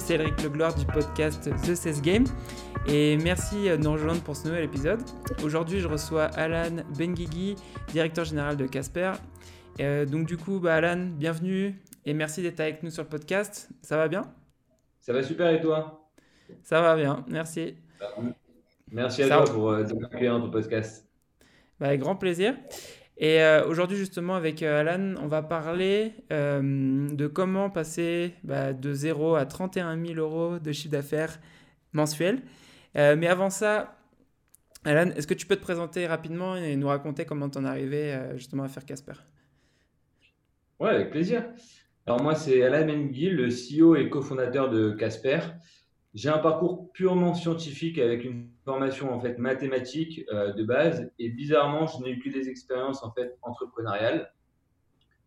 c'est Elric Legloire du podcast The Cess Game et merci de nous rejoindre pour ce nouvel épisode. Aujourd'hui, je reçois Alan Benguigui, directeur général de Casper. Euh, donc du coup, bah, Alan, bienvenue et merci d'être avec nous sur le podcast. Ça va bien? Ça va super et toi? Ça va bien, merci. Merci à toi pour euh, ton podcast. Bah, avec grand plaisir. Et euh, aujourd'hui, justement, avec euh, Alan, on va parler euh, de comment passer bah, de 0 à 31 000 euros de chiffre d'affaires mensuel. mais avant ça, Alan, est-ce que tu peux te présenter rapidement et nous raconter comment tu en es arrivé justement à faire Casper? Ouais, avec plaisir. Alors moi, c'est Alan Menguil, le CEO et cofondateur de Casper. J'ai un parcours purement scientifique avec une formation en fait mathématique euh, de base et bizarrement, je n'ai eu que des expériences en fait entrepreneuriales.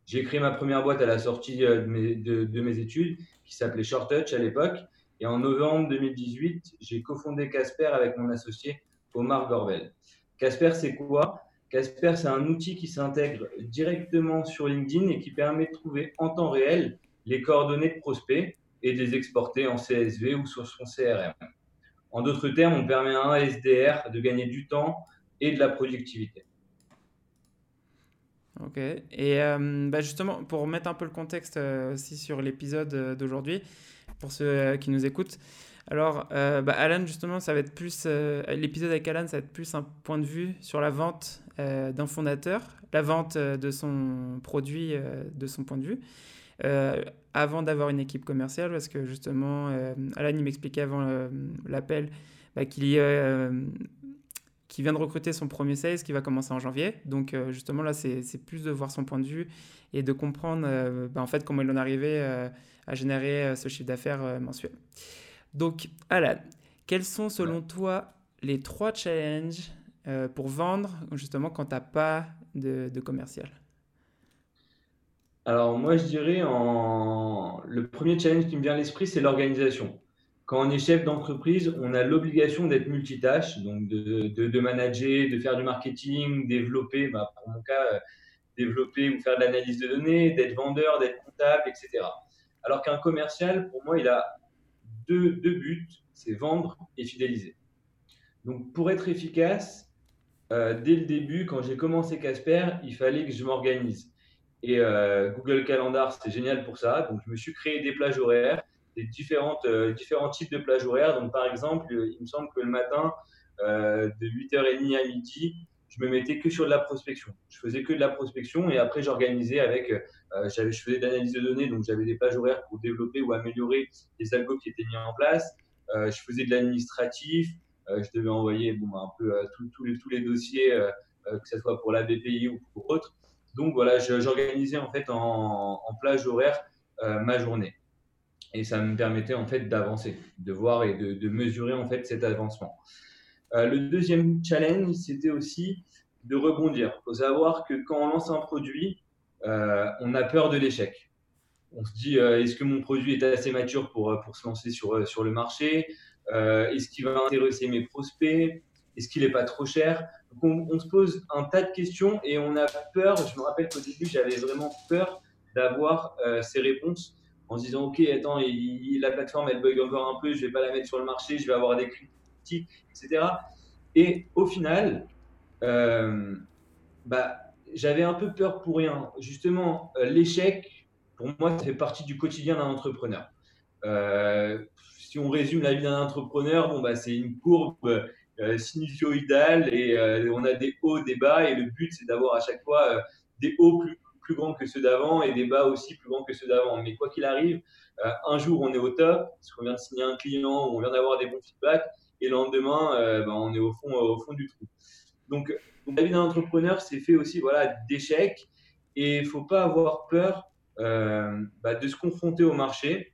J'ai créé ma première boîte à la sortie euh, de, mes, de, mes, études qui s'appelait Short Touch à l'époque et en novembre 2018, j'ai cofondé Casper avec mon associé Omar Gorvel. Casper, c'est quoi? Casper, c'est un outil qui s'intègre directement sur LinkedIn et qui permet de trouver en temps réel les coordonnées de prospects et de les exporter en CSV ou sur son CRM. En d'autres termes, on permet à un SDR de gagner du temps et de la productivité. Ok. Et euh, bah, justement, pour mettre un peu le contexte euh, aussi sur l'épisode euh, d'aujourd'hui, pour ceux qui nous écoutent, alors bah, Alan, justement, ça va être plus. l'épisode avec Alan, ça va être plus un point de vue sur la vente d'un fondateur, la vente de son produit de son point de vue. Euh, avant d'avoir une équipe commerciale, parce que justement, euh, Alan, il m'expliquait avant euh, l'appel bah, qu'il qui vient de recruter son premier sales qui va commencer en janvier. Donc justement là, c'est plus de voir son point de vue et de comprendre bah, en fait comment il en est arrivé à générer ce chiffre d'affaires mensuel. Donc Alan, quels sont selon toi les trois challenges pour vendre justement quand tu n'as pas de, de commercial? Alors moi, je dirais le premier challenge qui me vient à l'esprit, c'est l'organisation. Quand on est chef d'entreprise, on a l'obligation d'être multitâche, donc de, manager, de faire du marketing, développer, bah, pour mon cas, euh, développer ou faire de l'analyse de données, d'être vendeur, d'être comptable, etc. Alors qu'un commercial, pour moi, il a deux, deux buts, c'est vendre et fidéliser. Donc pour être efficace, euh, dès le début, quand j'ai commencé Casper, il fallait que je m'organise. Et euh, Google Calendar, c'était génial pour ça. Donc, je me suis créé des plages horaires, des différentes, euh, différents types de plages horaires. Donc, par exemple, il me semble que le matin, euh, de 8h30 à midi, je me mettais que sur de la prospection. Je faisais que de la prospection et après, j'organisais avec, je faisais de l'analyse de données, donc j'avais des plages horaires pour développer ou améliorer les algos qui étaient mis en place. je faisais de l'administratif. je devais envoyer bon, un peu tous les, tous les dossiers, que ce soit pour la BPI ou pour autre. Donc voilà, j'organisais en fait en, plage horaire euh, ma journée. Et ça me permettait en fait d'avancer, de voir et de, mesurer en fait cet avancement. Euh, le deuxième challenge, c'était aussi de rebondir. Il faut savoir que quand on lance un produit, euh, on a peur de l'échec. On se dit, est-ce que mon produit est assez mature pour, pour se lancer sur, sur le marché? Est-ce qu'il va intéresser mes prospects? Est-ce qu'il n'est pas trop cher? On, se pose un tas de questions et on a peur. Je me rappelle qu'au début, j'avais vraiment peur d'avoir euh, ces réponses en se disant Ok, attends, la plateforme elle bug encore un peu, je vais pas la mettre sur le marché, je vais avoir des critiques, etc. Et au final, euh, bah, j'avais un peu peur pour rien. Justement, euh, l'échec, pour moi, ça fait partie du quotidien d'un entrepreneur. si on résume la vie d'un entrepreneur, bon, bah, c'est une courbe euh, sinusoïdal et euh, on a des hauts, des bas et le but c'est d'avoir à chaque fois euh, des hauts plus, grands que ceux d'avant et des bas aussi plus grands que ceux d'avant. Mais quoi qu'il arrive, un jour on est au top parce qu'on vient de signer un client ou on vient d'avoir des bons feedbacks et le lendemain ben, on est au fond, au fond du trou. Donc, la vie d'un entrepreneur c'est fait aussi voilà, d'échecs et il faut pas avoir peur bah, de se confronter au marché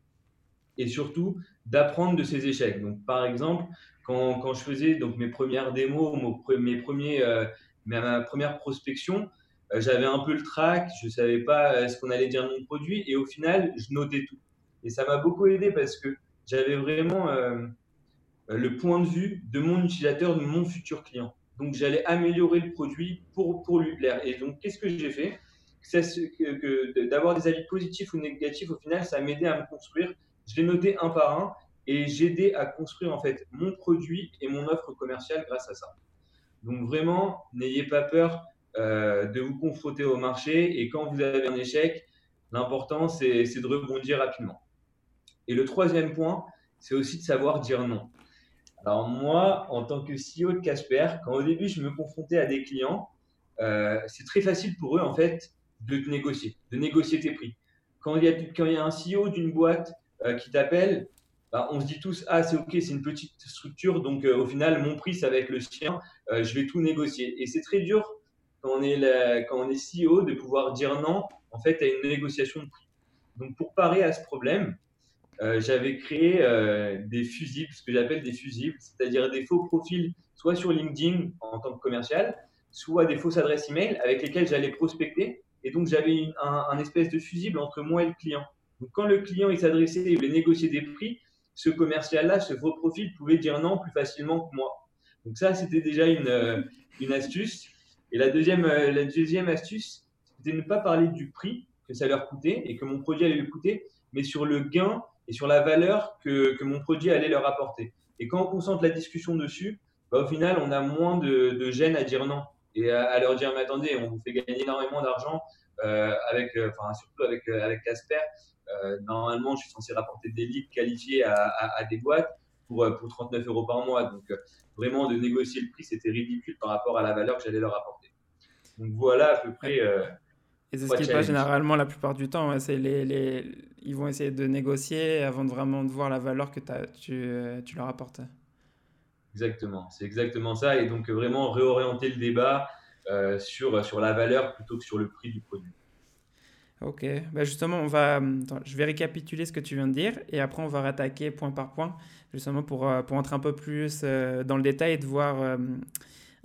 et surtout d'apprendre de ses échecs. Donc, par exemple, quand, je faisais donc mes premières démos, mes premiers, euh, ma première prospection, euh, j'avais un peu le trac, je ne savais pas euh, ce qu'on allait dire de mon produit et au final, je notais tout. Et ça m'a beaucoup aidé parce que j'avais vraiment le point de vue de mon utilisateur, de mon futur client. Donc, j'allais améliorer le produit pour, pour lui plaire. Et donc, qu'est-ce que j'ai fait? Que, que D'avoir des avis positifs ou négatifs, au final, ça m'aidait à me construire je les notais un par un et j'aidais à construire en fait mon produit et mon offre commerciale grâce à ça. Donc vraiment, n'ayez pas peur euh, de vous confronter au marché et quand vous avez un échec, l'important c'est de rebondir rapidement. Et le troisième point, c'est aussi de savoir dire non. Alors moi, en tant que CEO de Casper, quand au début je me confrontais à des clients, euh, c'est très facile pour eux en fait de négocier, de négocier tes prix. Quand il y a, quand il y a un CEO d'une boîte euh, qui t'appelle, bah, on se dit tous ah c'est ok, c'est une petite structure, donc au final mon prix ça va être le sien, je vais tout négocier. Et c'est très dur quand on est, quand on est CEO, de pouvoir dire non en fait à une négociation de prix. Donc pour parer à ce problème, euh, j'avais créé euh, des fusibles, ce que j'appelle des fusibles, c'est-à-dire des faux profils, soit sur LinkedIn en tant que commercial, soit des fausses adresses email avec lesquelles j'allais prospecter. Et donc j'avais un, un, espèce de fusible entre moi et le client. Donc quand le client il s'adressait et voulait négocier des prix, ce commercial-là, ce faux profil pouvait dire non plus facilement que moi. Donc ça, c'était déjà une, euh, une astuce. Et la deuxième, euh, la deuxième astuce, c'était de ne pas parler du prix que ça leur coûtait et que mon produit allait lui coûter, mais sur le gain et sur la valeur que, que mon produit allait leur apporter. Et quand on concentre la discussion dessus, bah, au final, on a moins de, de gêne à dire non et à, leur dire mais attendez, on vous fait gagner énormément d'argent avec, euh, enfin surtout avec avec Casper. Euh, normalement, je suis censé rapporter des leads qualifiés à, à, à des boîtes pour, pour 39 euros par mois. Donc vraiment de négocier le prix, c'était ridicule par rapport à la valeur que j'allais leur apporter. Donc voilà à peu près. Euh, et c'est ce qui passe généralement la plupart du temps. c'est les, les, Ils vont essayer de négocier avant de vraiment de voir la valeur que tu, euh, tu leur apportes. Exactement, c'est exactement ça. Et donc vraiment réorienter le débat euh, sur, sur la valeur plutôt que sur le prix du produit. Ok, bah justement, on va, je vais récapituler ce que tu viens de dire et après on va rattaquer point par point, justement pour, euh, pour entrer un peu plus euh, dans le détail et de voir euh,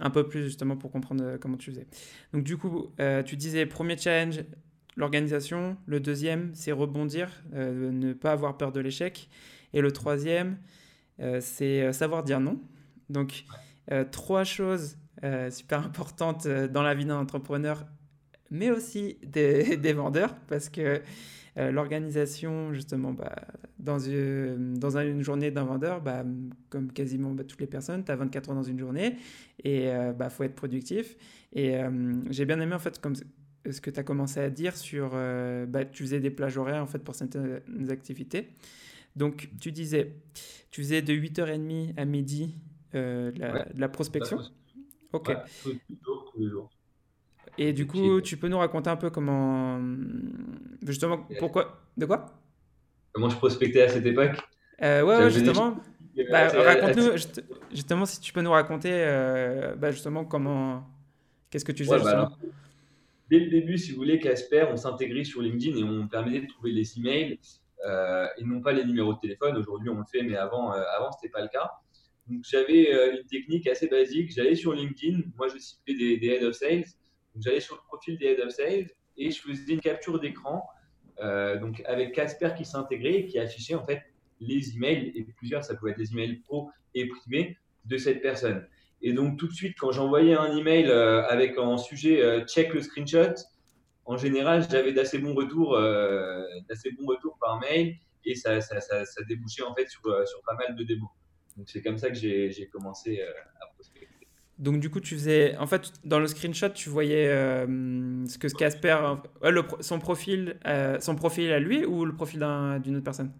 un peu plus justement pour comprendre comment tu faisais. Donc du coup, tu disais premier challenge, l'organisation, le deuxième, c'est rebondir, ne pas avoir peur de l'échec, et le troisième, c'est savoir dire non. Donc trois choses super importantes dans la vie d'un entrepreneur mais aussi des, des vendeurs, parce que euh, l'organisation, justement, bah, dans, une, dans une journée d'un vendeur, bah, comme quasiment bah, toutes les personnes, tu as 24 heures dans une journée et il euh, bah, faut être productif. Et euh, j'ai bien aimé, en fait, comme ce que tu as commencé à dire sur, bah, tu faisais des plages horaires, en fait, pour certaines activités. Donc, tu disais, tu faisais de 8h30 à midi la, de la prospection. Ok. tous les jours, tous les jours. Et du coup, tu peux nous raconter un peu comment. Justement, pourquoi. De quoi? Comment je prospectais à cette époque? Euh, Ouais, justement. Bah, raconte-nous, justement, si tu peux nous raconter, euh, bah, justement, comment. Qu'est-ce que tu faisais bah, Dès le début, si vous voulez, Casper, on s'intégrait sur LinkedIn et on permettait de trouver les emails euh, et non pas les numéros de téléphone. Aujourd'hui, on le fait, mais avant, avant ce n'était pas le cas. Donc, j'avais une technique assez basique. J'allais sur LinkedIn, moi, je ciblais des, des head of sales j'allais sur le profil des Head of Sales et je faisais une capture d'écran euh, donc avec Casper qui s'intégrait et qui affichait en fait les emails et plusieurs, ça pouvait être des emails pro et privés de cette personne. Et donc tout de suite, quand j'envoyais un email euh, avec en sujet euh, check le screenshot, en général, j'avais d'assez bons retours, bons retours par mail et ça, ça, ça, ça, débouchait en fait sur, sur pas mal de démos. Donc c'est comme ça que j'ai commencé à prospecter. Donc du coup, tu faisais, en fait, dans le screenshot, tu voyais euh, ce que Casper, euh, son profil, euh, son profil à lui ou le profil d'une autre personne?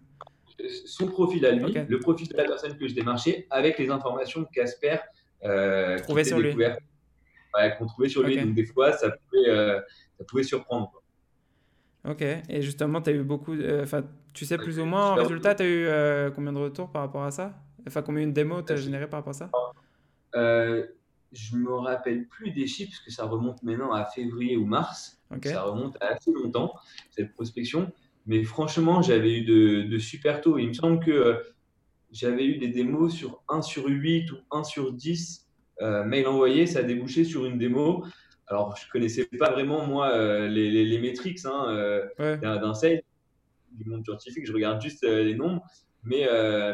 Son profil à lui, le profil de la personne que je démarchais, avec les informations que Casper euh, trouvait sur lui. qu'on trouvait sur lui. Donc des fois, ça pouvait, ça pouvait surprendre. Ok. Et justement, tu as eu beaucoup, enfin, tu sais plus ou moins en résultat, tu as eu combien de retours par rapport à ça? Enfin, combien de démos tu as généré par rapport à ça? Je me rappelle plus des chiffres parce que ça remonte maintenant à février ou mars. Ça remonte à assez longtemps, cette prospection. Mais franchement, j'avais eu de, super taux. Il me semble que euh, j'avais eu des démos sur 1 sur 8 ou 1 sur 10 euh, mails envoyés. Ça a débouché sur une démo. Alors, je connaissais pas vraiment, moi, euh, les, les, métriques hein, d'un sales, du monde scientifique. Je regarde juste les nombres. Mais,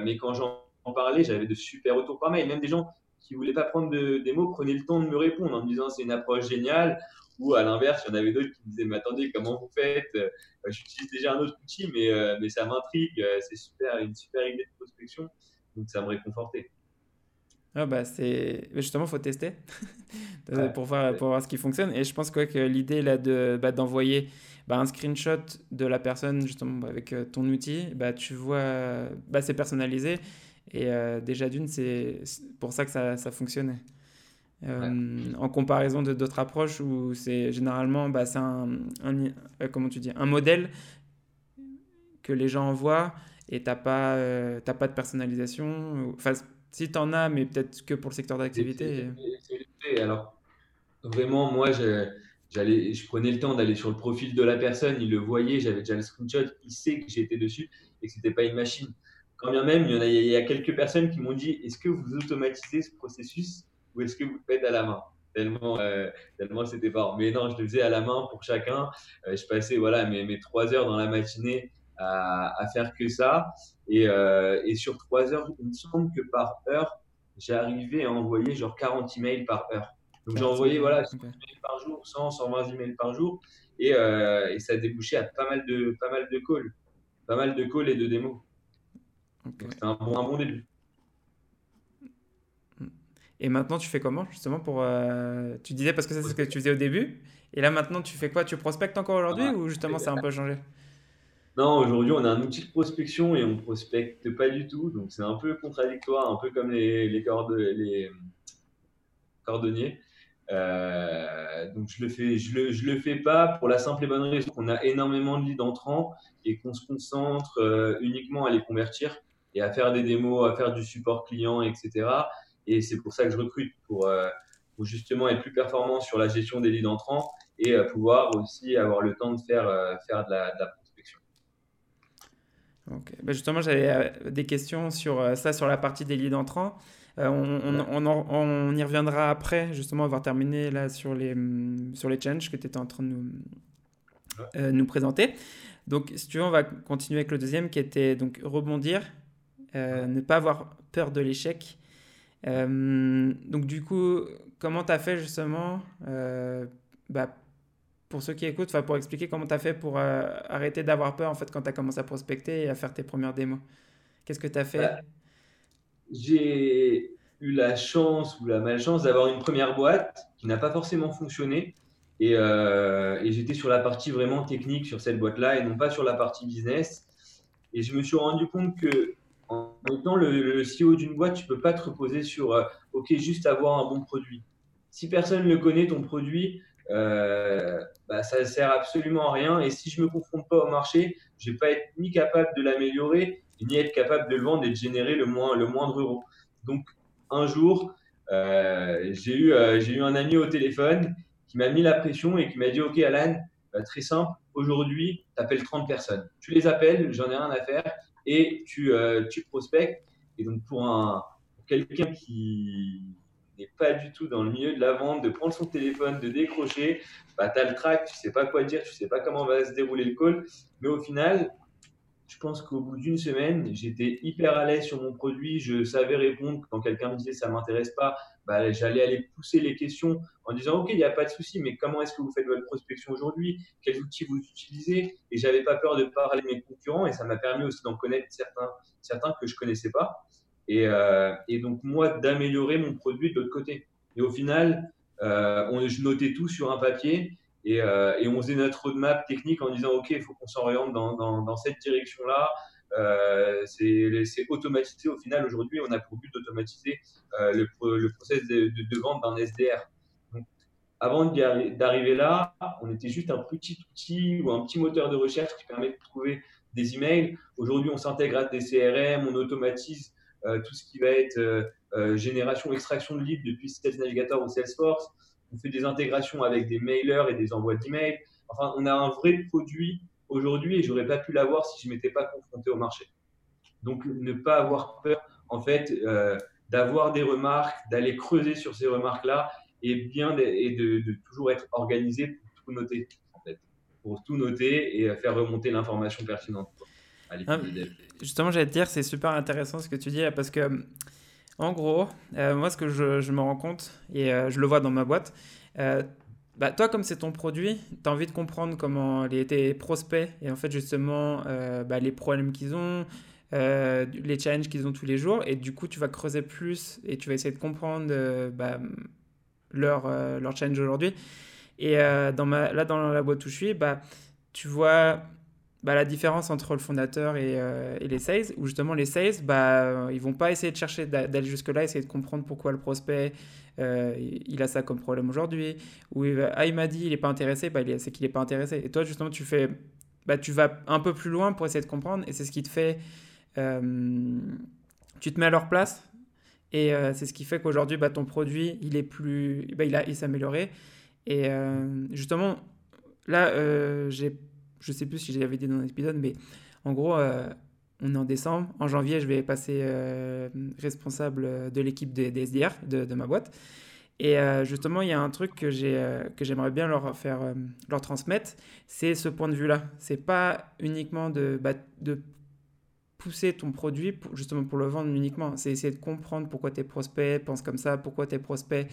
mais quand j'en parlais, j'avais de super retours par mail. Même des gens qui ne voulaient pas prendre de démo prenaient le temps de me répondre en me disant c'est une approche géniale. Ou à l'inverse, il y en avait d'autres qui me disaient mais attendez, comment vous faites? Euh, J'utilise déjà un autre outil, mais, euh, mais ça m'intrigue. Euh, c'est super, une super idée de prospection. Donc ça me réconfortait. Ah bah c'est justement faut tester pour voir pour voir ce qui fonctionne et je pense quoi que l'idée là de bah, d'envoyer bah, un screenshot de la personne justement avec ton outil bah tu vois bah c'est personnalisé et déjà d'une c'est pour ça que ça, ça fonctionnait. Euh, en comparaison de d'autres approches où c'est généralement bah, c'est un, euh, comment tu dis un modèle que les gens envoient et t'as pas euh, pas de personnalisation enfin si tu en as mais peut-être que pour le secteur d'activité alors vraiment moi j'allais je prenais le temps d'aller sur le profil de la personne il le voyait j'avais déjà le screenshot il sait que j'étais dessus et que c'était pas une machine quand bien même il y, a, il y a quelques personnes qui m'ont dit est-ce que vous automatisez ce processus ou est-ce que vous le faites à la main? Tellement, euh, tellement c'était fort. Mais non, je le faisais à la main pour chacun. Euh, je passais voilà, mes, mes trois heures dans la matinée à, à faire que ça. Et, euh, et, sur trois heures, il me semble que par heure, j'arrivais à envoyer genre 40 emails par heure. Donc j'ai envoyé voilà, 100 emails par jour, 100, 120 emails par jour. Et, et, ça débouchait à pas mal de, pas mal de calls. Pas mal de calls et de démos. C'était un bon, un bon début. Et maintenant, tu fais comment justement pour. Euh, tu disais parce que c'est ce que tu faisais au début. Et là, maintenant, tu fais quoi? Tu prospectes encore aujourd'hui ou justement ça a un peu changé? Non, aujourd'hui, on a un outil de prospection et on prospecte pas du tout. Donc, c'est un peu contradictoire, un peu comme les, les, les cordonniers. Euh, donc, je le fais, je le, je le fais pas pour la simple et bonne raison qu'on a énormément de leads entrants et qu'on se concentre euh, uniquement à les convertir et à faire des démos, à faire du support client, etc. Et c'est pour ça que je recrute, pour, euh, pour, justement être plus performant sur la gestion des leads entrants et euh, pouvoir aussi avoir le temps de faire, euh, faire de, la, prospection. Ok. Bah, justement, j'avais des questions sur ça, sur la partie des leads entrants. on, on, on, y reviendra après, justement, avoir terminé là sur les, mm, sur les challenges que tu étais en train de nous, nous présenter. Donc, si tu veux, on va continuer avec le deuxième qui était donc rebondir, ne pas avoir peur de l'échec euh, donc du coup, comment tu as fait justement, euh, bah, pour ceux qui écoutent, pour expliquer comment tu as fait pour euh, arrêter d'avoir peur en fait quand tu as commencé à prospecter et à faire tes premières démos? Qu'est-ce que tu as fait? Bah, J'ai eu la chance ou la malchance d'avoir une première boîte qui n'a pas forcément fonctionné. Et, et j'étais sur la partie vraiment technique sur cette boîte-là et non pas sur la partie business. Et je me suis rendu compte que en étant le, le CEO d'une boîte, tu peux pas te reposer sur euh, OK, juste avoir un bon produit. Si personne ne connaît, ton produit, euh, bah, ça ne sert absolument à rien. Et si je ne me confronte pas au marché, je ne vais pas être ni capable de l'améliorer, ni être capable de le vendre et de générer le, moins, le moindre euro. Donc, un jour, euh, j'ai eu, j'ai eu un ami au téléphone qui m'a mis la pression et qui m'a dit OK, Alan, très simple, aujourd'hui, tu appelles 30 personnes. Tu les appelles, j'en ai rien à faire et tu, euh, tu prospectes. Et donc, pour, un, quelqu'un qui n'est pas du tout dans le milieu de la vente, de prendre son téléphone, de décrocher, bah, tu as le track, tu sais pas quoi dire, tu sais pas comment va se dérouler le call. Mais au final, je pense qu'au bout d'une semaine, j'étais hyper à l'aise sur mon produit. Je savais répondre quand quelqu'un me disait ça m'intéresse pas. Bah, j'allais aller pousser les questions en disant ok, il n'y a pas de souci, mais comment est-ce que vous faites votre prospection aujourd'hui? Quels outils vous utilisez? Et j'avais pas peur de parler de mes concurrents et ça m'a permis aussi d'en connaître certains, certains que je connaissais pas. Et, euh, donc moi d'améliorer mon produit de l'autre côté. Et au final, euh, je notais tout sur un papier et, euh, et, on faisait notre roadmap technique en disant, OK, il faut qu'on s'oriente dans, cette direction-là. Euh, c'est automatisé. Au final, aujourd'hui, on a pour but d'automatiser euh, le, le, process de, vente d'un SDR. Avant d'arriver là, on était juste un petit outil ou un petit moteur de recherche qui permet de trouver des emails. Aujourd'hui, on s'intègre à des CRM, on automatise tout ce qui va être génération, extraction de leads depuis Sales Navigator ou Salesforce on fait des intégrations avec des mailers et des envois d'emails. Enfin, on a un vrai produit aujourd'hui et j'aurais pas pu l'avoir si je m'étais pas confronté au marché. Donc, ne pas avoir peur, en fait, euh, d'avoir des remarques, d'aller creuser sur ces remarques-là et bien de, et de, toujours être organisé pour tout noter, en fait, pour tout noter et faire remonter l'information pertinente. Ah, justement, j'allais te dire, c'est super intéressant ce que tu dis là parce que En gros, moi, ce que je, me rends compte, et je le vois dans ma boîte, bah, toi, comme c'est ton produit, tu as envie de comprendre comment les, tes prospects et en fait, justement, bah, les problèmes qu'ils ont, les challenges qu'ils ont tous les jours. Et du coup, tu vas creuser plus et tu vas essayer de comprendre bah, leur, leur challenge aujourd'hui. Et dans ma, là, dans la boîte où je suis, tu vois bah, la différence entre le fondateur et, euh, et, les sales, où justement les sales, bah, ils vont pas essayer de chercher d'aller jusque-là, essayer de comprendre pourquoi le prospect, euh, il a ça comme problème aujourd'hui, ou il, ah, il m'a dit il est pas intéressé, bah, c'est qu'il est pas intéressé. Et toi, justement, tu fais, bah, tu vas un peu plus loin pour essayer de comprendre, et c'est ce qui te fait, euh, tu te mets à leur place, et c'est ce qui fait qu'aujourd'hui, bah, ton produit, il est plus, bah, il a, il s'est amélioré. Et justement, là, j'ai je sais plus si j'avais dit dans l'épisode, mais en gros, euh, on est en décembre. En janvier, je vais passer euh, responsable de l'équipe des, SDR de, ma boîte. Et euh, justement, il y a un truc que j'aimerais bien leur faire, leur transmettre, c'est ce point de vue-là. C'est pas uniquement de, bah, de pousser ton produit pour, justement pour le vendre uniquement. C'est essayer de comprendre pourquoi tes prospects pensent comme ça, pourquoi tes prospects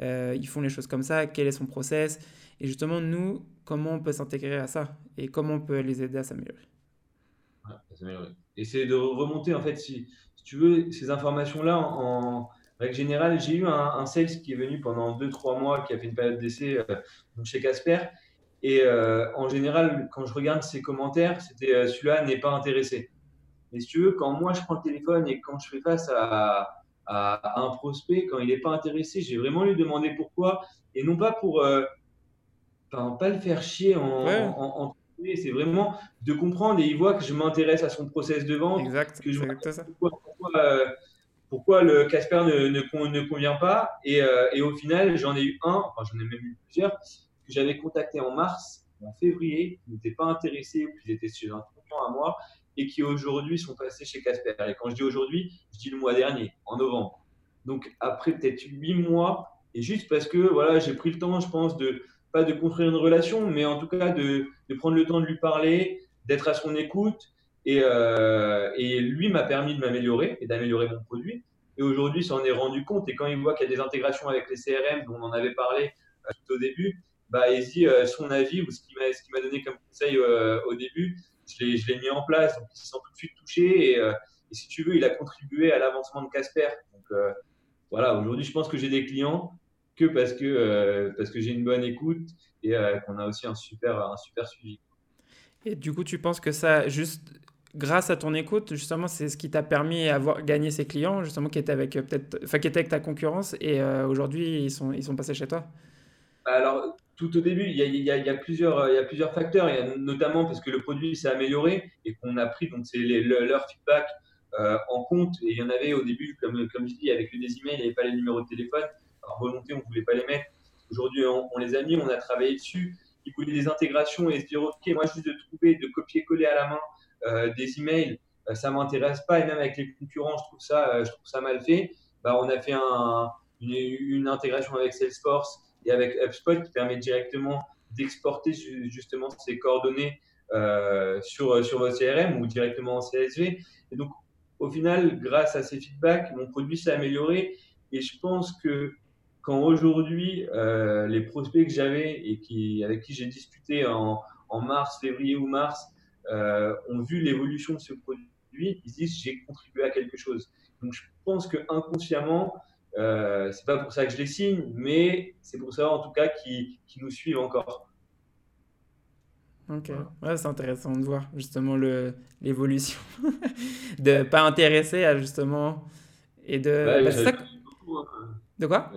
ils font les choses comme ça, quel est son process. Et justement, nous, comment on peut s'intégrer à ça et comment on peut les aider à s'améliorer? C'est de remonter, en fait, si, tu veux, ces informations-là en, règle générale. J'ai eu un, sales qui est venu pendant 2-3 mois, qui a fait une période d'essai euh, chez Casper. Et euh, en général, quand je regarde ses commentaires, c'était euh, celui-là n'est pas intéressé. Mais si tu veux, quand moi je prends le téléphone et quand je fais face à, à, un prospect, quand il n'est pas intéressé, j'ai vraiment lui demandé pourquoi. Et non pas pour pas le faire chier en, c'est vraiment de comprendre et il voit que je m'intéresse à son process de vente. Exact, que je ça. Pourquoi, euh, le Casper ne, ne, convient pas. Et, euh, et au final, j'en ai eu un, enfin j'en ai même eu plusieurs, que j'avais contacté en mars, en février, qui n'étaient pas intéressés ou qui étaient chez un concurrent à moi et qui aujourd'hui sont passés chez Casper. Et quand je dis aujourd'hui, je dis le mois dernier, en novembre. Donc après peut-être huit mois, et juste parce que voilà, j'ai pris le temps, je pense, de, pas de construire une relation, mais en tout cas de, prendre le temps de lui parler, d'être à son écoute. Et, euh, lui m'a permis de m'améliorer et d'améliorer mon produit. Et aujourd'hui, s'en est rendu compte. Et quand il voit qu'il y a des intégrations avec les CRM, dont on en avait parlé euh, tout au début, bah, il dit euh, son avis ou ce qu'il m'a donné comme conseil au début, je l'ai mis en place. Donc, il se sent tout de suite touché. Et, si tu veux, il a contribué à l'avancement de Casper. Donc, voilà, aujourd'hui, je pense que j'ai des clients que parce que, euh, parce que j'ai une bonne écoute et euh, qu'on a aussi un super, un super suivi. Et du coup, tu penses que ça, juste grâce à ton écoute, justement, c'est ce qui t'a permis d'avoir gagné ces clients, justement, qui étaient avec euh, peut-être, enfin, qui étaient avec ta concurrence et aujourd'hui, ils sont, ils sont passés chez toi? Bah, Alors, tout au début, il y a, il y a, il y a plusieurs, il y a plusieurs facteurs, il y a notamment parce que le produit s'est amélioré et qu'on a pris donc c'est leur feedback en compte. Et il y en avait au début, comme, comme je dis, avec le des emails, il n'y avait pas les numéros de téléphone volonté, on ne voulait pas les mettre. Aujourd'hui, on, les a mis, on a travaillé dessus. Il voulait des intégrations et se dire, OK, moi, juste de trouver, de copier-coller à la main euh, des emails, euh, ça ne m'intéresse pas. Et même avec les concurrents, je trouve ça, euh, je trouve ça mal fait. Bah, on a fait un, une, intégration avec Salesforce et avec HubSpot qui permet directement d'exporter justement ces coordonnées sur, sur votre CRM ou directement en CSV. Et donc, au final, grâce à ces feedbacks, mon produit s'est amélioré. Et je pense que quand aujourd'hui, euh, les prospects que j'avais et qui, avec qui j'ai discuté en, en, mars, février ou mars, euh, ont vu l'évolution de ce produit, ils disent j'ai contribué à quelque chose. Donc je pense que inconsciemment, euh, c'est pas pour ça que je les signe, mais c'est pour ça en tout cas qu'ils nous suivent encore. Ok, ouais, c'est intéressant de voir justement l'évolution, de pas intéresser à justement et de. Bah. De quoi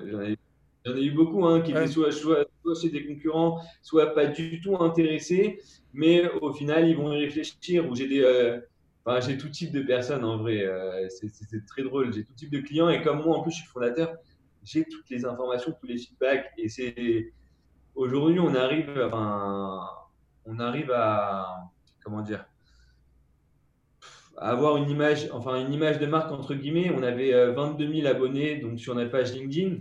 J'en ai, eu beaucoup hein, qui étaient soit, soit, chez des concurrents, soit pas du tout intéressés, mais au final, ils vont y réfléchir. Ou j'ai des. Euh, enfin, j'ai tout type de personnes en vrai. Euh, c'est très drôle. J'ai tout type de clients et comme moi, en plus, je suis fondateur, j'ai toutes les informations, tous les feedbacks. Et c'est. Aujourd'hui, on arrive. Enfin, on arrive à. Comment dire avoir une image, enfin une image de marque entre guillemets. On avait 22 euh, 000 abonnés donc sur notre page LinkedIn.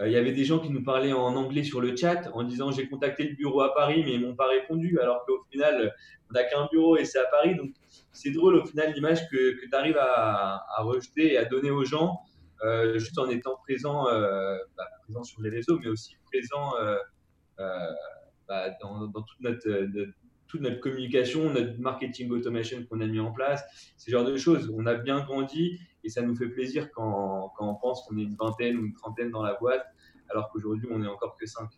Euh, il y avait des gens qui nous parlaient en anglais sur le chat en disant j'ai contacté le bureau à Paris mais ils m'ont pas répondu alors qu'au final on n'a qu'un bureau et c'est à Paris donc c'est drôle au final l'image que, que tu arrives à, rejeter et à donner aux gens juste en étant présent, bah, présent sur les réseaux, mais aussi présent bah, dans, dans, toute notre, toute notre communication, notre marketing automation qu'on a mis en place, ce genre de choses. On a bien grandi et ça nous fait plaisir quand, quand on pense qu'on est une vingtaine ou une trentaine dans la boîte, alors qu'aujourd'hui on est encore que cinq.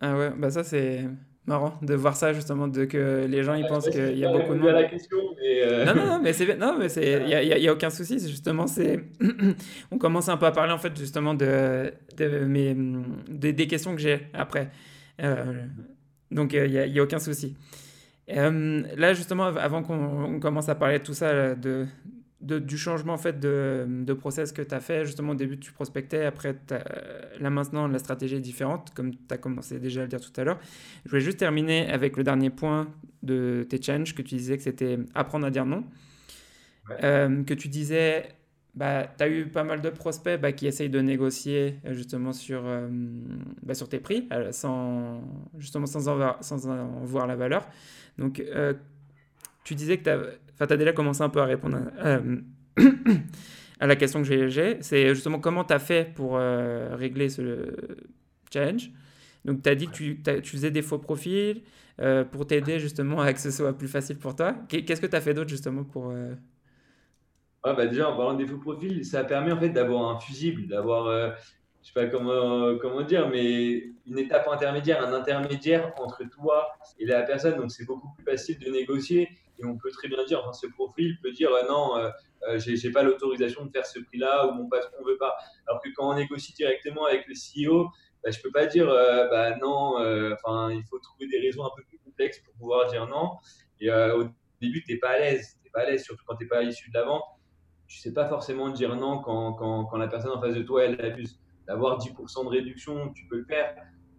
Ah ouais, bah ça c'est marrant de voir ça justement, de que les gens ils pensent qu'il y a beaucoup de monde. la question, mais euh, Non, non, non, mais c'est non, mais c'est il y a, y a, aucun souci. C'est justement c'est on commence un peu à parler en fait justement de, de mes des questions que j'ai après. Euh, donc, il n'y a, a, aucun souci. Euh, là, justement, avant qu'on commence à parler de tout ça, de, de, du changement en fait de, de process que tu as fait, justement au début tu prospectais, après là maintenant la stratégie est différente, comme tu as commencé déjà à le dire tout à l'heure. Je voulais juste terminer avec le dernier point de tes challenges que tu disais que c'était apprendre à dire non. Euh, que tu disais bah, tu as eu pas mal de prospects bah, qui essayent de négocier euh, justement sur, euh, bah, sur tes prix, euh, sans, justement sans en, voir, sans voir la valeur. Donc, tu disais que tu as, as, déjà commencé un peu à répondre à, à la question que j'ai. C'est justement comment tu as fait pour régler ce challenge? Donc, tu as dit que tu, tu, faisais des faux profils pour t'aider justement à que ce soit plus facile pour toi. Qu'est-ce que tu as fait d'autre justement pour bah déjà, en parlant des faux profils, ça permet en fait d'avoir un fusible, d'avoir, euh, je sais pas comment, comment dire, mais une étape intermédiaire, un intermédiaire entre toi et la personne. Donc c'est beaucoup plus facile de négocier et on peut très bien dire, enfin, ce profil peut dire euh, non, euh, euh j'ai pas l'autorisation de faire ce prix-là ou mon patron veut pas. Alors que quand on négocie directement avec le CEO, bah, je peux pas dire bah non, enfin il faut trouver des raisons un peu plus complexes pour pouvoir dire non. Et au début, tu n'es pas à l'aise, tu pas à l'aise, surtout quand tu n'es pas issu de la vente tu sais pas forcément dire non quand, quand, quand, la personne en face de toi, elle abuse. D'avoir 10% de réduction, tu peux le faire.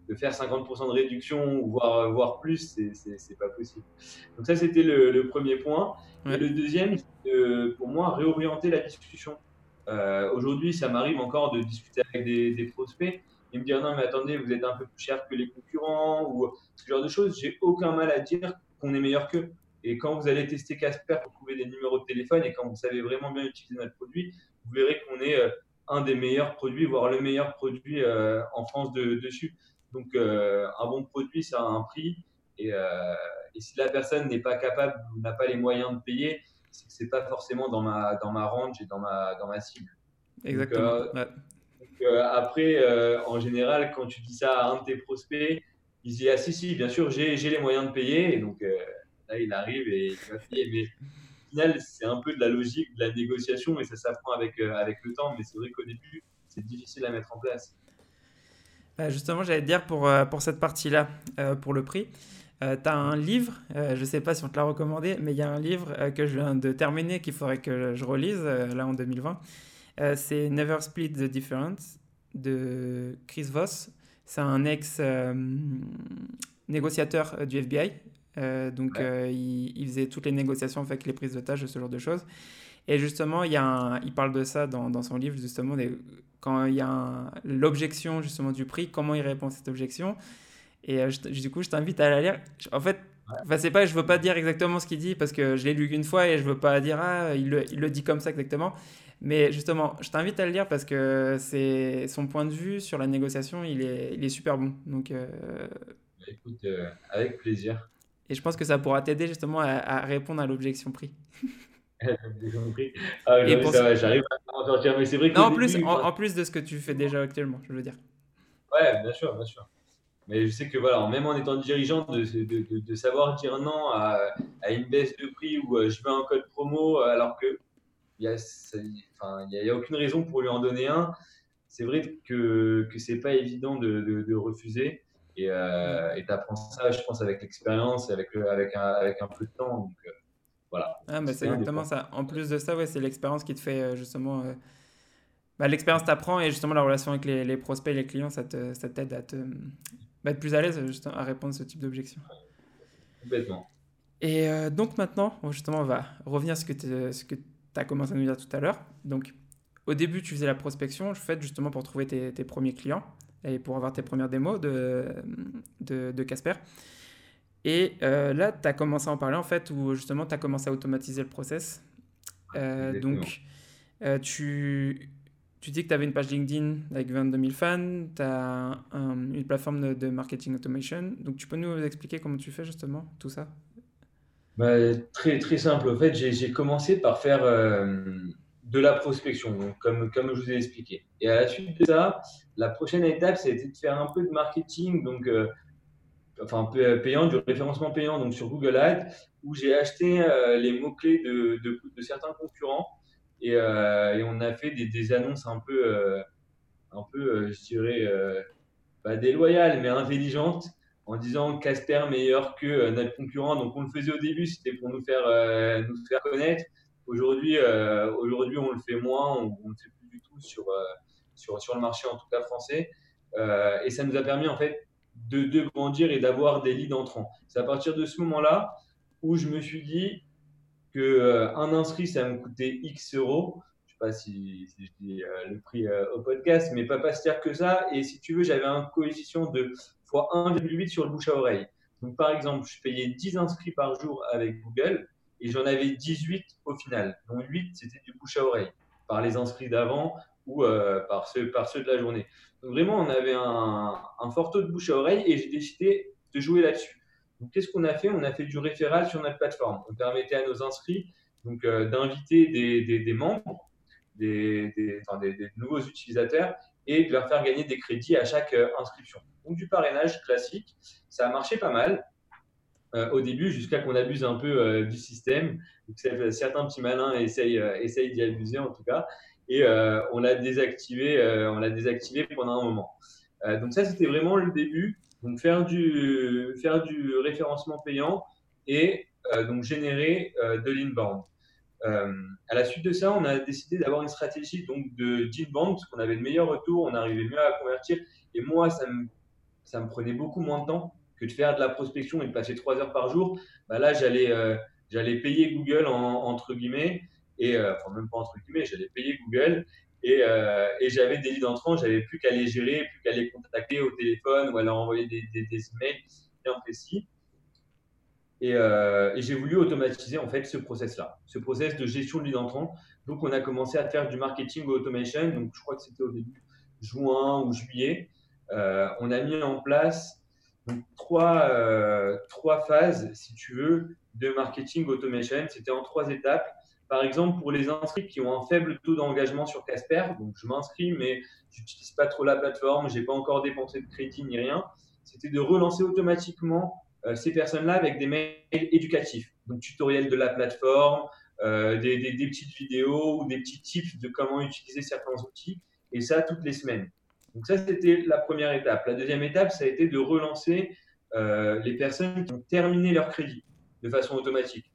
De faire 50% de réduction, voire, voire plus, c'est pas possible. Donc ça, c'était le, premier point. Et le deuxième, c'est pour moi, réorienter la discussion. Euh, aujourd'hui, ça m'arrive encore de discuter avec des, des, prospects et me dire non, mais attendez, vous êtes un peu plus cher que les concurrents ou ce genre de choses. J'ai aucun mal à dire qu'on est meilleur qu'eux. Et quand vous allez tester Casper pour trouver des numéros de téléphone et quand vous savez vraiment bien utiliser notre produit, vous verrez qu'on est euh, un des meilleurs produits, voire le meilleur produit euh, en France de, dessus. Donc, euh, un bon produit, ça a un prix. Et, si la personne n'est pas capable ou n'a pas les moyens de payer, c'est que ce n'est pas forcément dans ma, dans ma range et dans ma, dans ma cible. Exactement. après, en général, quand tu dis ça à un de tes prospects, ils disent Ah, si, si, bien sûr, j'ai les moyens de payer. Et donc, Là, il arrive et il va payer. Mais au final, c'est un peu de la logique, de la négociation et ça s'apprend avec, euh, avec le temps. Mais c'est vrai qu'au début, c'est difficile à mettre en place. Bah, justement, j'allais dire pour, euh, pour cette partie-là, euh, pour le prix, tu as un livre, je ne sais pas si on te l'a recommandé, mais il y a un livre que je viens de terminer qu'il faudrait que je relise là en 2020. c'est Never Split the Difference de Chris Voss. C'est un ex-négociateur du FBI euh, donc, euh, il, faisait toutes les négociations avec les prises de tâches, ce genre de choses. Et justement, il, y a il parle de ça dans, dans son livre, justement, quand il y a l'objection justement du prix, comment il répond à cette objection. Et euh, du coup, je t'invite à la lire. En fait, enfin, c'est pas, je veux pas dire exactement ce qu'il dit parce que je l'ai lu qu'une fois et je veux pas dire ah il le, il le dit comme ça exactement. Mais justement, je t'invite à le lire parce que c'est son point de vue sur la négociation, il est, il est super bon. Donc, écoute, avec plaisir. Et je pense que ça pourra t'aider justement à, répondre à l'objection prix. ah, j'arrive à en sortir, mais c'est vrai que. Non, en, plus, en, plus de ce que tu fais déjà actuellement, je veux dire. Ouais, bien sûr, bien sûr. Mais je sais que voilà, même en étant dirigeant, de, de, de, savoir dire non à, à, une baisse de prix ou euh, je veux un code promo alors que il n'y a, y a, aucune raison pour lui en donner un, c'est vrai que, que c'est pas évident de, refuser. Et euh, tu apprends ça, je pense, avec l'expérience et avec, avec, un, avec un peu de temps. Donc, euh, voilà. Ah, mais c'est exactement ça. En plus de ça, ouais, c'est l'expérience qui te fait euh, justement. Euh, bah, l'expérience t'apprend et justement la relation avec les, les prospects et les clients, ça t'aide à te, bah, être plus à l'aise à répondre à ce type d'objection. Complètement. Et donc maintenant, justement, on va revenir à ce que tu as commencé à nous dire tout à l'heure. Donc, au début, tu faisais la prospection, je fais justement pour trouver tes, tes premiers clients et pour avoir tes premières démos de, de, Casper. Et euh, là, tu as commencé à en parler en fait, où justement tu as commencé à automatiser le process. Euh, donc, tu, tu dis que tu avais une page LinkedIn avec 22 000 fans, tu as une plateforme de, marketing automation. Donc, tu peux nous expliquer comment tu fais justement tout ça? Bah, Très, très simple. En fait, j'ai commencé par faire de la prospection, comme, comme je vous ai expliqué. Et à la suite de ça, la prochaine étape, ça a été de faire un peu de marketing, donc euh, enfin payant, du référencement payant donc sur Google Ads, où j'ai acheté euh, les mots-clés de, de, certains concurrents et, euh, et, on a fait des, des annonces un peu, un peu je dirais, pas déloyales, mais intelligentes en disant Casper meilleur que notre concurrent. Donc on le faisait au début, c'était pour nous faire, nous faire connaître. Aujourd'hui, euh, aujourd'hui, on le fait moins, on, ne le fait plus du tout sur, euh, sur, le marché, en tout cas français. Euh, et ça nous a permis en fait de, de grandir et d'avoir des leads entrants. C'est à partir de ce moment-là où je me suis dit que un inscrit, ça me coûtait X euros. Je sais pas si, je dis le prix au podcast, mais pas, pas si cher que ça. Et si tu veux, j'avais un coefficient de x 1,8 sur le bouche à oreille. Donc, par exemple, je payais 10 inscrits par jour avec Google et j'en avais 18 au final, dont 8 c'était du bouche à oreille, par les inscrits d'avant ou euh, par, ceux, de la journée. Donc vraiment, on avait un, fort taux de bouche à oreille et j'ai décidé de jouer là-dessus. Donc qu'est-ce qu'on a fait? On a fait du référal sur notre plateforme. On permettait à nos inscrits donc euh, d'inviter des, membres, des, nouveaux utilisateurs et de leur faire gagner des crédits à chaque euh, inscription. Donc du parrainage classique, ça a marché pas mal. Euh, au début jusqu'à qu'on abuse un peu euh, du système. certains petits malins essayent, euh, d'y abuser en tout cas. Et on l'a désactivé, on désactivé pendant un moment. donc ça, c'était vraiment le début. Donc faire du, référencement payant et donc générer de l'inbound. à la suite de ça, on a décidé d'avoir une stratégie donc de d'inbound, parce qu'on avait de meilleurs retours, on arrivait mieux à convertir. Et moi, ça me prenait beaucoup moins de temps que de faire de la prospection et de passer trois heures par jour, bah là, j'allais euh, j'allais payer Google en, entre guillemets, et, euh, enfin, même pas entre guillemets, j'allais payer Google et, euh, et j'avais des leads entrants, j'avais plus qu'à les gérer, plus qu'à les contacter au téléphone ou à leur envoyer des, des, des emails bien précis. Et, et j'ai voulu automatiser en fait ce process-là, ce process de gestion de leads entrants. Donc, on a commencé à faire du marketing automation. Donc, je crois que c'était au début juin ou juillet. on a mis en place donc, trois, euh, trois phases, si tu veux, de marketing automation. C'était en trois étapes. Par exemple, pour les inscrits qui ont un faible taux d'engagement sur Casper, donc je m'inscris, mais je n'utilise pas trop la plateforme, je n'ai pas encore dépensé de crédit ni rien, c'était de relancer automatiquement euh, ces personnes-là avec des mails éducatifs, donc tutoriels de la plateforme, euh, des, des, des, petites vidéos ou des petits tips de comment utiliser certains outils, et ça toutes les semaines. Donc ça, c'était la première étape. La deuxième étape, ça a été de relancer euh, les personnes qui ont terminé leur crédit de façon automatique.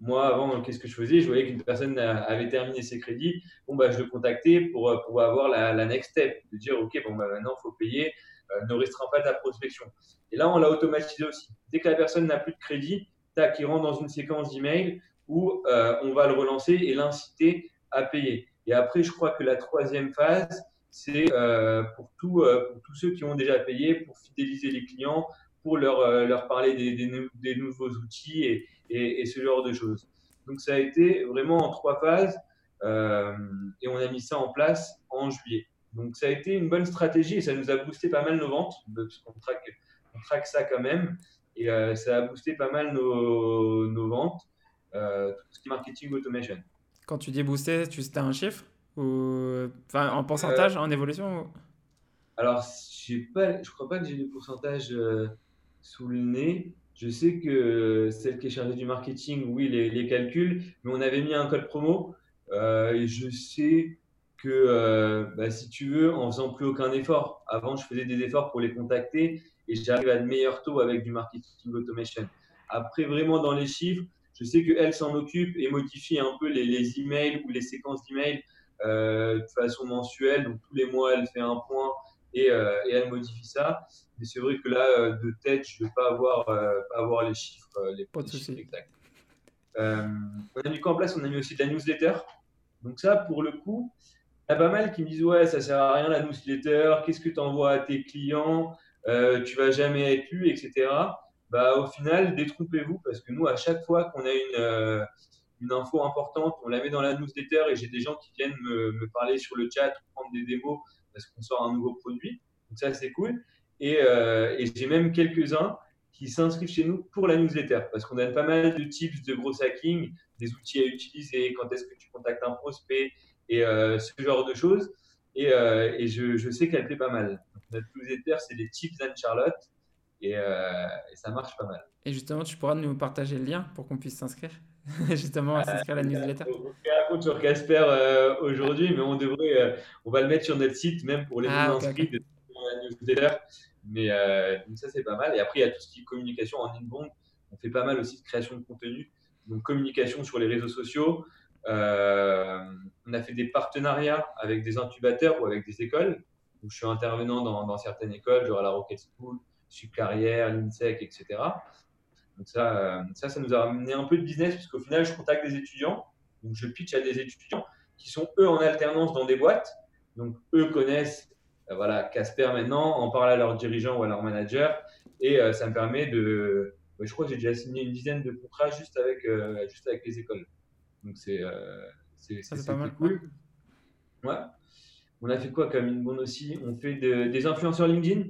Moi, avant, qu'est-ce que je faisais? Je voyais qu'une personne avait terminé ses crédits. Bon, bah, je le contactais pour, euh, pour avoir la, next step, de dire, OK, bon, bah, maintenant, il faut payer, euh, ne restreint pas ta prospection. Et là, on l'a automatisé aussi. Dès que la personne n'a plus de crédit, tac, il rentre dans une séquence d'email où on va le relancer et l'inciter à payer. Et après, je crois que la troisième phase, c'est euh, pour, tout, euh, pour tous ceux qui ont déjà payé, pour fidéliser les clients, pour leur, euh, leur parler des, nouveaux outils et, et, ce genre de choses. Donc ça a été vraiment en trois phases et on a mis ça en place en juillet. Donc ça a été une bonne stratégie et ça nous a boosté pas mal nos ventes, parce qu'on traque, on traque ça quand même, et ça a boosté pas mal nos, nos ventes, tout ce qui est marketing automation. Quand tu dis booster, tu as un chiffre? Ou... Enfin, en pourcentage, en évolution Alors, je ne crois pas que j'ai des pourcentages euh, sous le nez. Je sais que celle qui est chargée du marketing, oui, les, les calculs, mais on avait mis un code promo. Euh, et je sais que, euh, bah, si tu veux, en faisant plus aucun effort, avant, je faisais des efforts pour les contacter et j'arrive à de meilleurs taux avec du marketing automation. Après, vraiment dans les chiffres, je sais qu'elle s'en occupe et modifie un peu les, les emails ou les séquences d'emails euh, de façon mensuelle. Donc tous les mois, elle fait un point et, euh, et elle modifie ça. Mais c'est vrai que là, euh, de tête, je ne vais pas avoir, pas avoir les chiffres, les, pas de chiffres exacts. on a mis quoi en place On a mis aussi de la newsletter. Donc ça, pour le coup, il y a pas mal qui me disent ouais, ça sert à rien la newsletter. Qu'est-ce que tu envoies à tes clients? Euh, Tu vas jamais être lu, etc. Bah, au final, détrompez-vous parce que nous, à chaque fois qu'on a une, une info importante, on la met dans la newsletter et j'ai des gens qui viennent me, parler sur le chat, prendre des démos parce qu'on sort un nouveau produit. Donc ça, c'est cool. Et, euh, j'ai même quelques-uns qui s'inscrivent chez nous pour la newsletter parce qu'on donne pas mal de tips de gros hacking, des outils à utiliser, quand est-ce que tu contactes un prospect et euh, ce genre de choses. Et, euh, je, sais qu'elle plaît pas mal. notre newsletter, c'est les tips Anne Charlotte et, et, ça marche pas mal. Et justement, tu pourras nous partager le lien pour qu'on puisse s'inscrire justement à s'inscrire à la newsletter. On fait un compte sur Casper aujourd'hui, mais on devrait, on va le mettre sur notre site même pour les ah, non-inscrits de la newsletter. Mais euh, donc ça, c'est pas mal. Et après, il y a tout ce qui est communication en inbound. On fait pas mal aussi de création de contenu. Donc, communication sur les réseaux sociaux. Euh, on a fait des partenariats avec des incubateurs ou avec des écoles. Où je suis intervenant dans, dans certaines écoles, genre la Rocket School, Subcarrière, l'INSEC, etc. Donc ça, euh, ça, ça nous a amené un peu de business, puisqu'au final, je contacte des étudiants. Donc, je pitch à des étudiants qui sont, eux, en alternance dans des boîtes. Donc, eux connaissent euh, voilà, Casper maintenant en parle à leurs dirigeants ou à leurs managers et euh, ça me permet de. je crois que j'ai déjà signé une dizaine de contrats juste avec, euh, juste avec les écoles. Donc c'est c'est pas mal. cool. Ouais. On a fait quoi comme une bonne aussi? On fait des influenceurs LinkedIn?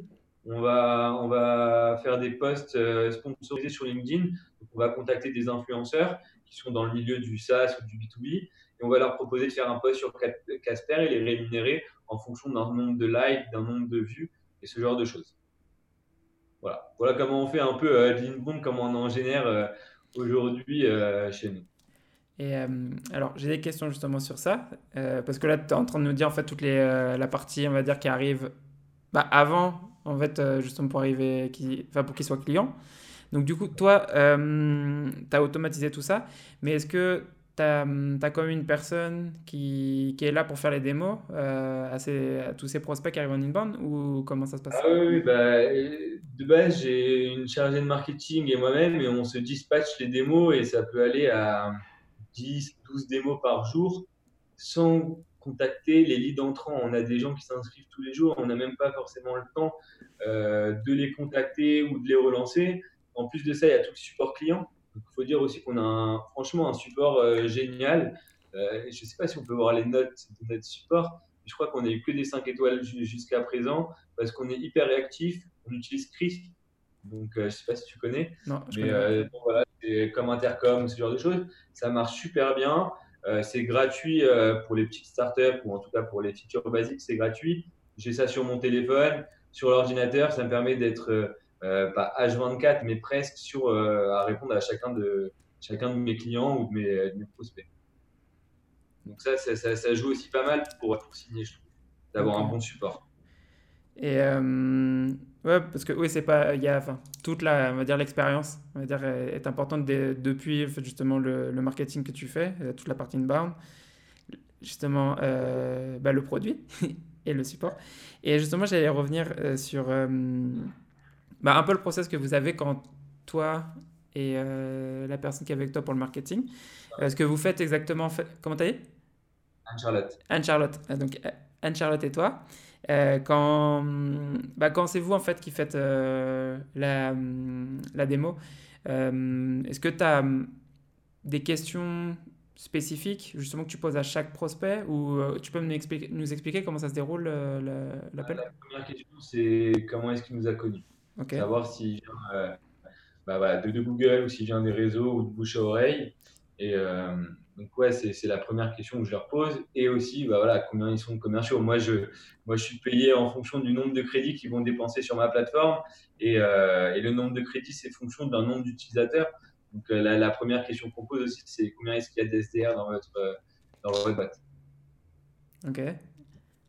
On va, on va faire des posts sponsorisés sur LinkedIn. on va contacter des influenceurs qui sont dans le milieu du SaaS ou du B2B et on va leur proposer de faire un post sur Casper et les rémunérer en fonction d'un nombre de likes, d'un nombre de vues et ce genre de choses. Voilà, voilà comment on fait un peu euh, l'inbound, comment on en génère euh, aujourd'hui euh, chez nous. Et euh, alors, j'ai des questions justement sur ça, parce que là, tu es en train de nous dire en fait toute la partie, on va dire, qui arrive bah, avant, en fait, justement pour arriver, enfin, pour qu'il soit client. Donc, du coup, toi, tu as automatisé tout ça, mais est-ce que tu as, as, une personne qui, est là pour faire les démos euh, à, tous ces prospects qui arrivent en inbound ou comment ça se passe? Ah oui, bah, de base, j'ai une chargée de marketing et moi-même et on se dispatche les démos et ça peut aller à 10, 12 démos par jour sans contacter les leads entrants. On a des gens qui s'inscrivent tous les jours, on n'a même pas forcément le temps euh, de les contacter ou de les relancer. En plus de ça, il y a tout le support client. Il faut dire aussi qu'on a franchement un support euh, génial. Euh, je ne sais pas si on peut voir les notes de notre support, mais je crois qu'on n'a eu que des 5 étoiles jusqu'à présent parce qu'on est hyper réactif. On utilise Crisp, donc je ne sais pas si tu connais. Non, mais voilà, c'est comme Intercom, ce genre de choses. Ça marche super bien. C'est gratuit pour les petites startups ou en tout cas pour les features basiques, c'est gratuit. J'ai ça sur mon téléphone, sur l'ordinateur. Ça me permet d'être euh, pas H24, mais presque sur, euh, à répondre à chacun de, chacun de mes clients ou de mes, prospects. Donc ça ça, joue aussi pas mal pour, pour signer, je trouve, d'avoir un bon support. Et euh, ouais, parce que oui, c'est pas, il y a, enfin, toute la, on va dire l'expérience, on va dire, est importante depuis justement le, le, marketing que tu fais, toute la partie inbound, justement bah, le produit et le support. Et justement, j'allais revenir sur bah, un peu le process que vous avez quand toi et euh, la personne qui est avec toi pour le marketing. Euh, ce que vous faites exactement. Comment t'as dit? Anne-Charlotte. Anne-Charlotte. Euh, donc, Anne-Charlotte et toi. Quand bah, quand c'est vous en fait qui faites la, la démo, est-ce que tu as des questions spécifiques justement que tu poses à chaque prospect ou tu peux nous expliquer, nous expliquer comment ça se déroule l'appel? La première question c'est comment est-ce qu'il nous a connus? Savoir s'il vient euh, bah, de, Google ou s'il vient des réseaux ou de bouche à oreille. Et euh, donc, ouais, c'est la première question que je leur pose. Et aussi, bah, voilà, combien ils sont commerciaux. Moi je, moi, je suis payé en fonction du nombre de crédits qu'ils vont dépenser sur ma plateforme. Et, euh, et le nombre de crédits, c'est fonction d'un nombre d'utilisateurs. Donc, la, la, première question qu'on pose aussi, c'est combien est-ce qu'il y a d'SDR dans votre, dans votre boîte? Ok.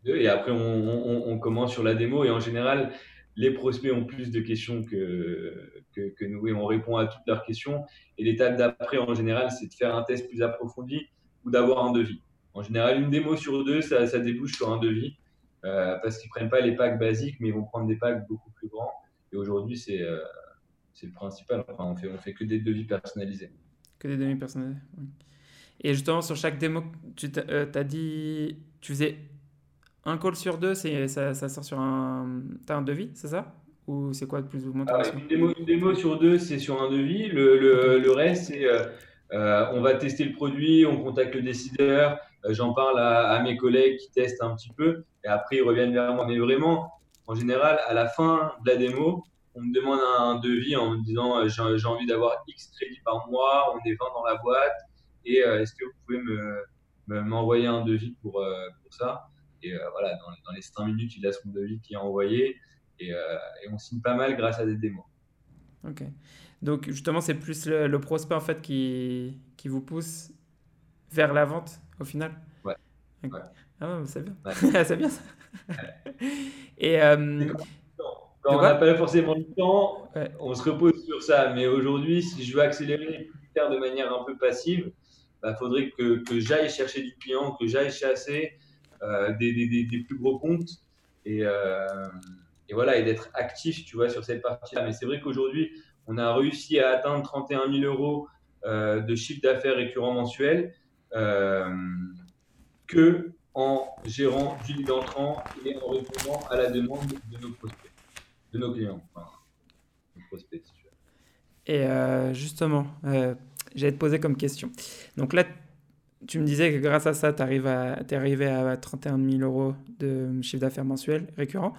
Et après, on, on, on, commence sur la démo. Et en général, les prospects ont plus de questions que, que, nous et on répond à toutes leurs questions. Et l'étape d'après, en général, c'est de faire un test plus approfondi ou d'avoir un devis. En général, une démo sur deux, ça, ça débouche sur un devis euh, parce qu'ils ne prennent pas les packs basiques, mais ils vont prendre des packs beaucoup plus grands. Et aujourd'hui, c'est euh, le principal. Enfin, on fait, on fait que des devis personnalisés. Que des devis personnalisés. Et justement, sur chaque démo, tu euh, as dit, tu faisais un call sur deux, ça, ça sort sur un. T'as un devis, c'est ça? Ou c'est quoi de plus ou moins ah, une, démo, une, démo, sur deux, c'est sur un devis. Le, le, le reste, c'est euh, on va tester le produit, on contacte le décideur, j'en parle à, à, mes collègues qui testent un petit peu, et après ils reviennent vers moi. Mais vraiment, en général, à la fin de la démo, on me demande un devis en me disant euh, j'ai envie d'avoir X crédits par mois, on est 20 dans la boîte, et euh, est-ce que vous pouvez me, m'envoyer un devis pour, euh, pour ça? Et voilà, dans, les 5 minutes, il a son devis qui est envoyé, et, et, on signe pas mal grâce à des démos. Ok. Donc justement, c'est plus le, prospect en fait qui, qui vous pousse vers la vente au final Ouais. Ah ouais, c'est bien. c'est bien ça. Et quand on n'a pas forcément le temps, on se repose sur ça. Mais aujourd'hui, si je veux accélérer et faire de manière un peu passive, il bah, faudrait que, que j'aille chercher du client, que j'aille chasser euh, des, des, des, plus gros comptes et, euh, et voilà, et d'être actif, tu vois, sur cette partie-là. Mais c'est vrai qu'aujourd'hui, on a réussi à atteindre 31 000 euros euh, de chiffre d'affaires récurrent mensuel que en gérant du lead entrant et en répondant à la demande de nos prospects de nos clients, Et euh, justement, euh, j'allais te poser comme question. Donc là, tu me disais que grâce à ça, tu es arrivé à 31 000 euros de chiffre d'affaires mensuel récurrent.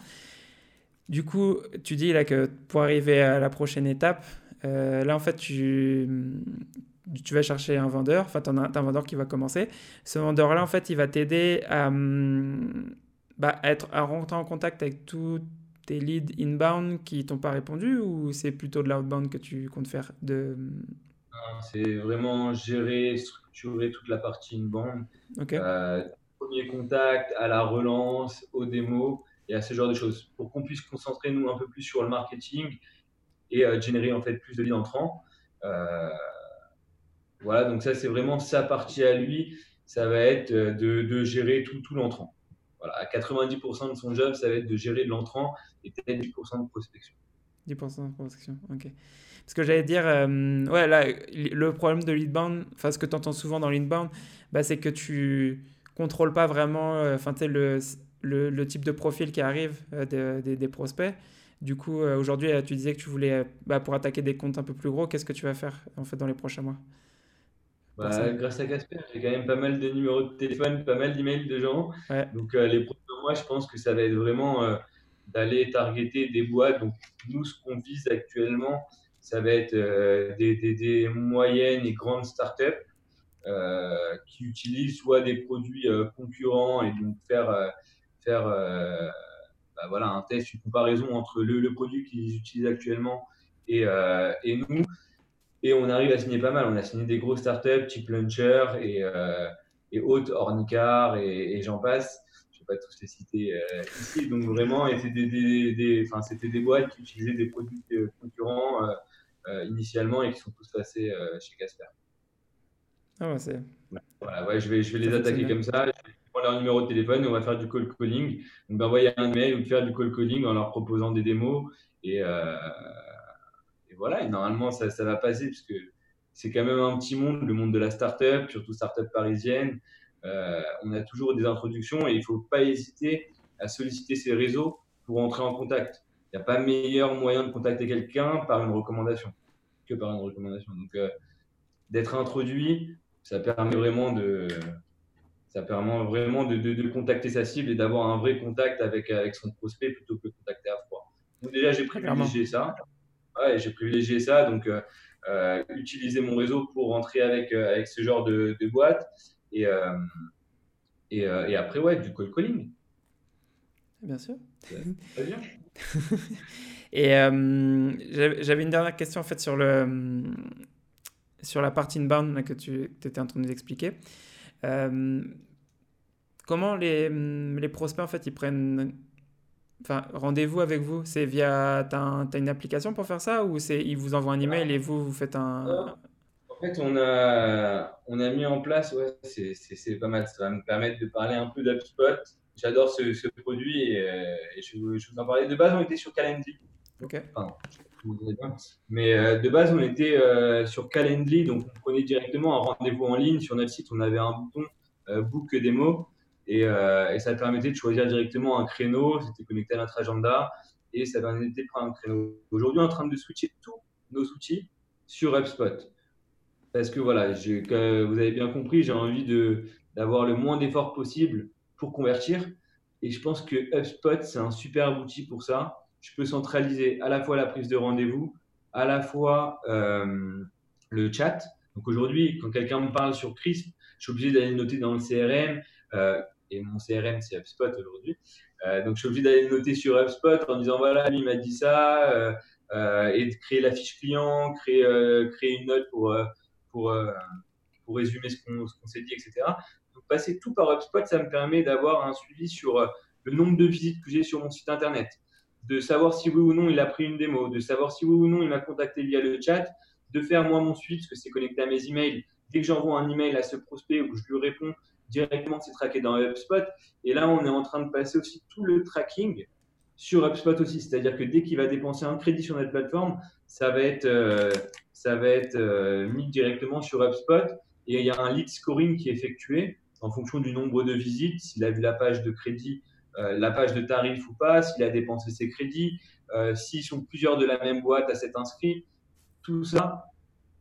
Du coup, tu dis là que pour arriver à la prochaine étape, euh, là en fait, tu, tu vas chercher un vendeur, enfin, tu as, un vendeur qui va commencer. Ce vendeur-là, en fait, il va t'aider à, hum, bah, être, à rentrer en contact avec tout tes leads inbound qui t'ont pas répondu ou c'est plutôt de l'outbound que tu comptes faire de... C'est vraiment gérer, structurer toute la partie inbound. Euh, premier contact, à la relance, aux démos et à ce genre de choses pour qu'on puisse concentrer nous un peu plus sur le marketing et euh, générer en fait plus de leads entrants. Euh, voilà, donc ça c'est vraiment sa partie à lui. Ça va être de, de gérer tout, tout l'entrant. Voilà, à 90% de son job, ça va être de gérer de l'entrant et peut-être 10% de prospection. 10% de prospection, ok. Parce que j'allais dire, euh, ouais, là, le problème de l'inbound, enfin, ce que tu entends souvent dans l'inbound, bah, c'est que tu contrôles pas vraiment euh, enfin, le, le, le, type de profil qui arrive euh, des prospects. Du coup, aujourd'hui, tu disais que tu voulais, bah, pour attaquer des comptes un peu plus gros, qu'est-ce que tu vas faire en fait dans les prochains mois? Bah, grâce à Casper, j'ai quand même pas mal de numéros de téléphone, pas mal d'emails de gens. Donc, les prochains mois, je pense que ça va être vraiment d'aller targeter des boîtes. Donc, nous, ce qu'on vise actuellement, ça va être euh, des, des, moyennes et grandes startups euh, qui utilisent soit des produits euh, concurrents et donc faire, faire bah, voilà, un test, une comparaison entre le, le produit qu'ils utilisent actuellement et, et, nous. Et on arrive à signer pas mal. On a signé des grosses startups type Launcher et, et Haute, Ornicar et, et j'en passe pas tous les citer euh, ici. Donc vraiment, c'était des, des, des, c'était des boîtes qui utilisaient des produits euh, concurrents euh, initialement et qui sont tous passés chez Casper. Ah ouais, c'est. Voilà, ouais, je vais, je vais les attaquer comme ça. Leur numéro de téléphone et on va faire du call calling. Donc, envoyer un mail ou faire du call calling en leur proposant des démos. Et, et voilà, et normalement, ça, ça va passer parce que c'est quand même un petit monde, le monde de la startup, surtout startup parisienne. Euh, on a toujours des introductions et il ne faut pas hésiter à solliciter ces réseaux pour entrer en contact. Il n'y a pas meilleur moyen de contacter quelqu'un par une recommandation que par une recommandation. Donc, euh, d'être introduit, ça permet vraiment de, ça permet vraiment de, contacter sa cible et d'avoir un vrai contact avec, avec son prospect plutôt que de contacter à froid. Donc déjà, j'ai privilégié ça. Ouais, j'ai privilégié ça. Donc, euh, utiliser mon réseau pour rentrer avec, avec ce genre de, de boîte. Et, euh, et, euh, et, après, ouais, du cold calling. Bien sûr. Très bien. et euh, j'avais une dernière question en fait sur, le, sur la partie inbound que tu étais en train de nous expliquer. Comment les, les, prospects en fait ils prennent enfin, rendez-vous avec vous? C'est via. Tu as, une application pour faire ça ou ils vous envoient un email et vous, vous faites un. En fait, on a, on a mis en place, ouais, c'est pas mal. Ça va me permettre de parler un peu d'UpSpot. J'adore ce, ce, produit et, euh, je, je, vous en parlais. De base, on était sur Calendly. Ok. Mais euh, de base, on était euh, sur Calendly, donc on prenait directement un rendez-vous en ligne. Sur notre site, on avait un bouton Book Demo et, et, ça permettait de choisir directement un créneau. C'était connecté à notre agenda et ça permettait de prendre un créneau. Aujourd'hui, on est en train de switcher tous nos outils sur HubSpot. parce que voilà, vous avez bien compris, j'ai envie d'avoir le moins d'efforts possible pour convertir. Et je pense que HubSpot, c'est un super outil pour ça. Je peux centraliser à la fois la prise de rendez-vous, à la fois euh, le chat. Donc aujourd'hui, quand quelqu'un me parle sur Crisp, je suis obligé d'aller le noter dans le CRM. Euh, et mon CRM, c'est HubSpot aujourd'hui. Euh, donc je suis obligé d'aller le noter sur HubSpot en disant voilà, lui m'a dit ça. et de créer la fiche client, créer, une note pour, pour résumer ce qu'on s'est dit, etc. Donc passer tout par HubSpot, ça me permet d'avoir un suivi sur le nombre de visites que j'ai sur mon site internet, de savoir si oui ou non il a pris une démo, de savoir si oui ou non il m'a contacté via le chat, de faire moi mon suivi parce que c'est connecté à mes emails. Dès que j'envoie un email à ce prospect ou que je lui réponds directement, c'est traqué dans HubSpot. Et là, on est en train de passer aussi tout le tracking sur HubSpot aussi. C'est-à-dire que dès qu'il va dépenser un crédit sur notre plateforme, ça va être, euh, ça va être euh, mis directement sur HubSpot. Et il y a un lead scoring qui est effectué en fonction du nombre de visites, s'il a vu la page de crédit la page de tarif ou pas, s'il a dépensé ses crédits, euh, s'ils sont plusieurs de la même boîte à cet inscrit, tout ça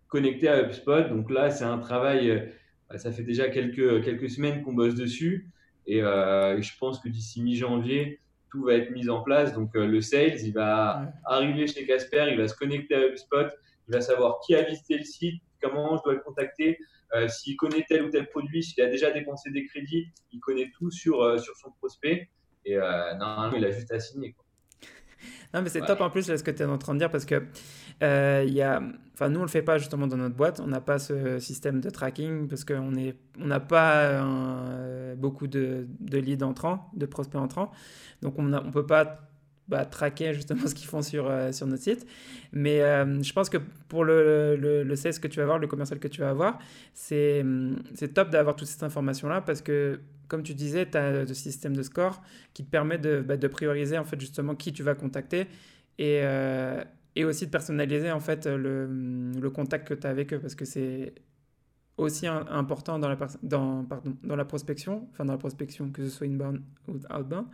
connecté à HubSpot. Donc là, c'est un travail, euh, ça fait déjà quelques, quelques semaines qu'on bosse dessus et je pense que d'ici mi-janvier, tout va être mis en place. Donc le sales, il va arriver chez Casper, il va se connecter à HubSpot, il va savoir qui a visité le site, comment je dois le contacter, s'il connaît tel ou tel produit, s'il a déjà dépensé des crédits, il connaît tout sur, sur son prospect. Et euh, normalement, il a juste à signer. Non, mais c'est top en plus ce que tu es en train de dire parce que euh, y a, enfin, nous, on le fait pas justement dans notre boîte. On n'a pas ce système de tracking parce qu'on n'a on pas euh, beaucoup de, de leads entrants, de prospects entrants. Donc, on ne on peut pas bah, traquer justement ce qu'ils font sur, euh, sur notre site. Mais euh, je pense que pour le, le, le que tu vas avoir, le commercial que tu vas avoir, c'est top d'avoir toute cette information-là parce que, comme tu disais, tu as le système de score qui te permet de, bah, de, prioriser en fait justement qui tu vas contacter et, euh, et aussi de personnaliser en fait le, le contact que tu as avec eux parce que c'est aussi important dans la, dans, pardon, dans la prospection, enfin dans la prospection, que ce soit inbound ou outbound,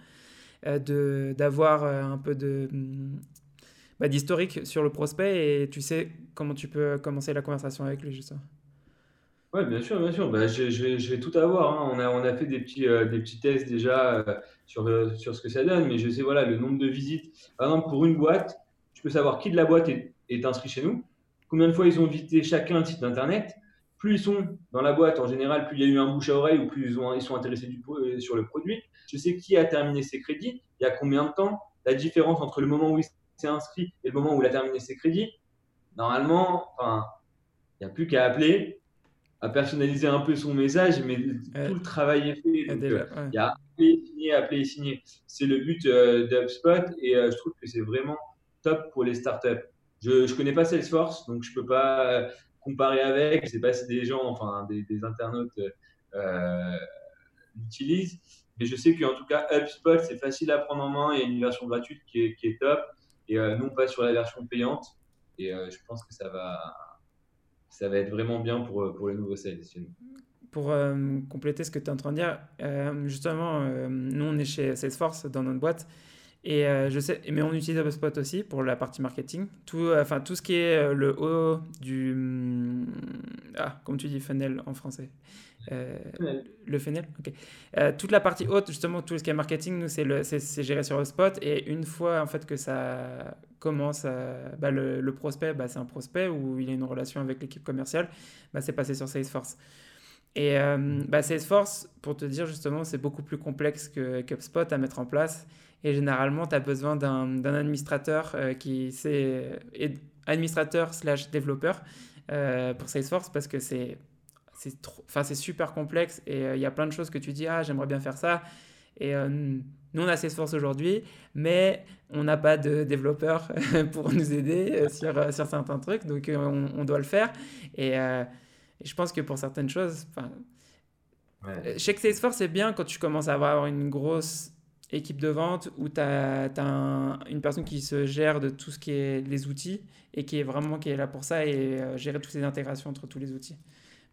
euh, d'avoir euh, un peu de bah, d'historique sur le prospect et tu sais comment tu peux commencer la conversation avec lui justement. Oui, bien sûr, bien sûr. Bah, je, je, vais, tout avoir. Hein. On, a, on a fait des petits, euh, des petits tests déjà sur, sur ce que ça donne, mais je sais voilà, le nombre de visites. Par exemple, pour une boîte, je peux savoir qui de la boîte est, est inscrit chez nous, combien de fois ils ont visité chacun un site internet. Plus ils sont dans la boîte, en général, plus il y a eu un bouche à oreille ou plus ils, ont, ils sont intéressés du, sur le produit je sais qui a terminé ses crédits, il y a combien de temps, la différence entre le moment où il s'est inscrit et le moment où il a terminé ses crédits. Normalement, enfin, il n'y a plus qu'à appeler, à personnaliser un peu son message, mais tout le travail est fait. Euh, il y a appeler, signer, appeler et signer. C'est le but euh, d'UpSpot et euh, je trouve que c'est vraiment top pour les startups. Je ne connais pas Salesforce, donc je ne peux pas comparer avec. Je sais pas si des gens, enfin des, internautes l'utilisent. Mais je sais qu'en tout cas, HubSpot, c'est facile à prendre en main. Il y a une version gratuite qui est, top. Et euh, nous, on passe sur la version payante. Et euh, je pense que ça va, ça va être vraiment bien pour, pour les nouveaux sales. Pour euh, compléter ce que tu es en train de dire, justement, nous, on est chez Salesforce dans notre boîte. Et je sais, mais on utilise HubSpot aussi pour la partie marketing. Tout, enfin, tout ce qui est le haut du. Hum, ah, comme tu dis, funnel en français. Euh, le funnel, ok. Euh, toute la partie haute, justement, tout ce qui est marketing, nous, c'est géré sur HubSpot. Et une fois, en fait, que ça commence, bah, le, prospect, bah, c'est un prospect où il a une relation avec l'équipe commerciale, bah, c'est passé sur Salesforce. Et euh, bah, Salesforce, pour te dire justement, c'est beaucoup plus complexe que HubSpot à mettre en place. Et généralement, tu as besoin d'un administrateur qui c'est administrateur slash développeur pour Salesforce parce que c'est c'est super complexe et euh, il y a plein de choses que tu dis ah j'aimerais bien faire ça et euh, nous on a Salesforce aujourd'hui mais on n'a pas de développeurs pour nous aider euh, sur, sur certains trucs donc on, on, doit le faire et, je pense que pour certaines choses ouais. chez Salesforce c'est bien quand tu commences à avoir une grosse équipe de vente où tu as, une personne qui se gère de tout ce qui est les outils et qui est vraiment qui est là pour ça et gérer toutes ces intégrations entre tous les outils.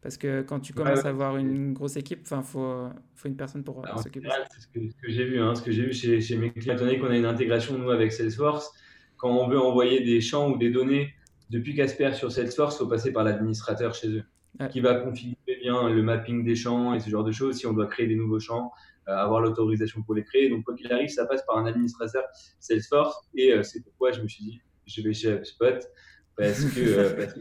Parce que quand tu commences à avoir une grosse équipe, il faut, faut une personne pour bah, s'occuper. C'est ce que, que j'ai vu, hein, ce que j'ai vu chez, chez, mes clients. Étant donné qu'on a une intégration, nous, avec Salesforce, quand on veut envoyer des champs ou des données depuis Casper sur Salesforce, il faut passer par l'administrateur chez eux. Qui va configurer bien le mapping des champs et ce genre de choses, si on doit créer des nouveaux champs, avoir l'autorisation pour les créer. Donc, quoi qu'il arrive, ça passe par un administrateur Salesforce. Et c'est pourquoi je me suis dit, je vais chez HubSpot parce que, parce que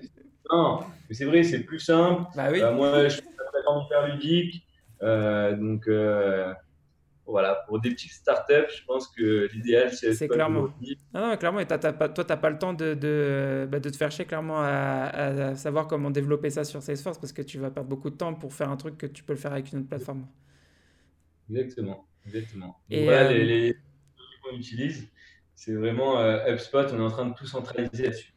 non, mais c'est vrai, c'est plus simple. Bah oui. moi, je suis pas hyper ludique. donc, voilà, pour des petites startups, je pense que l'idéal, c'est. C'est clairement. Non, non, clairement, et toi, tu n'as pas le temps de, de, bah, de, te faire chier clairement à, à, savoir comment développer ça sur Salesforce parce que tu vas perdre beaucoup de temps pour faire un truc que tu peux le faire avec une autre plateforme. Exactement, exactement. Et voilà, euh, les, les qu'on utilise, c'est vraiment euh, HubSpot, on est en train de tout centraliser là-dessus.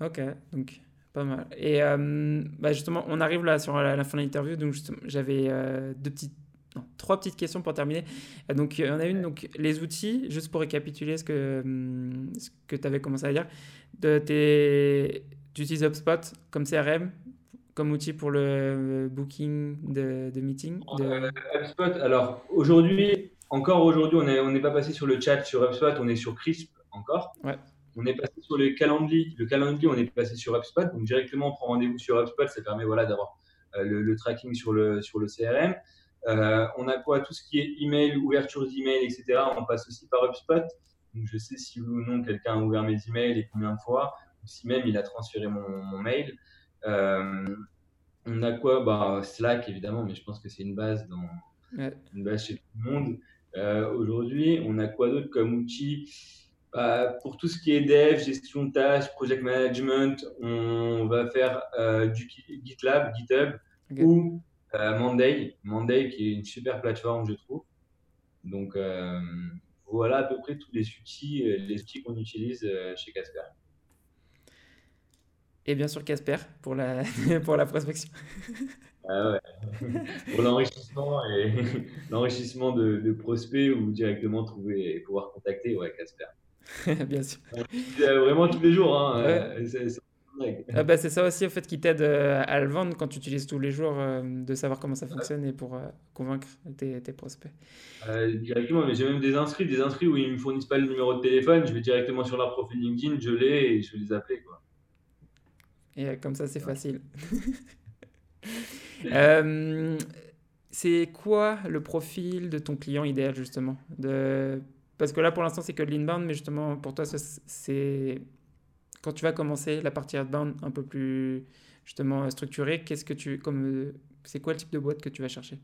Ok, donc pas mal. Et euh, bah justement, on arrive là sur la, fin de l'interview, donc j'avais deux petites trois petites questions pour terminer. Euh, donc, il y en a une, donc les outils, juste pour récapituler ce que, hum, ce que tu avais commencé à dire. De tes, tu utilises HubSpot comme CRM, comme outil pour le booking de, de meeting de... Euh, HubSpot, alors aujourd'hui, encore aujourd'hui, on n'est on pas passé sur le chat sur HubSpot, on est sur Crisp encore. Ouais. On est passé sur le Calendly. Le Calendly, on est passé sur HubSpot. Donc directement, on prend rendez-vous sur HubSpot. Ça permet voilà, d'avoir euh, le, le, tracking sur le, sur le CRM. Euh, on a quoi Tout ce qui est email, ouverture d'email, etc. On passe aussi par HubSpot. Donc, je sais si ou non quelqu'un a ouvert mes emails et combien de fois, ou si même il a transféré mon, mail. Euh, on a quoi bah, Slack, évidemment, mais je pense que c'est une base dans une base chez tout le monde. Euh, aujourd'hui, on a quoi d'autre comme outil? Bah, Pour tout ce qui est dev, gestion de tâches, project management, on va faire du GitLab, GitHub ou Monday, Monday qui est une super plateforme, je trouve. Donc euh, voilà à peu près tous les outils, euh, les outils qu'on utilise chez Casper. Et bien sûr Casper pour la, pour la prospection. Ah ouais. pour l'enrichissement et l'enrichissement de, prospects ou directement trouver et pouvoir contacter ouais, Casper. bien sûr. Vraiment tous les jours. Hein. Ah bah, c'est ça aussi, au fait, qui t'aide euh, à le vendre quand tu utilises tous les jours, euh, de savoir comment ça fonctionne et pour euh, convaincre tes, tes prospects. directement, mais j'ai même des inscrits, des inscrits où ils ne me fournissent pas le numéro de téléphone, je vais directement sur leur profil LinkedIn, je l'ai et je vais les appeler. Quoi. Et comme ça, c'est facile. c'est quoi le profil de ton client idéal, justement? De... Parce que là, pour l'instant, c'est que de l'inbound, mais justement, pour toi, c'est quand tu vas commencer la partie outbound un peu plus justement structurée, qu'est-ce que tu comme c'est quoi le type de boîte que tu vas chercher?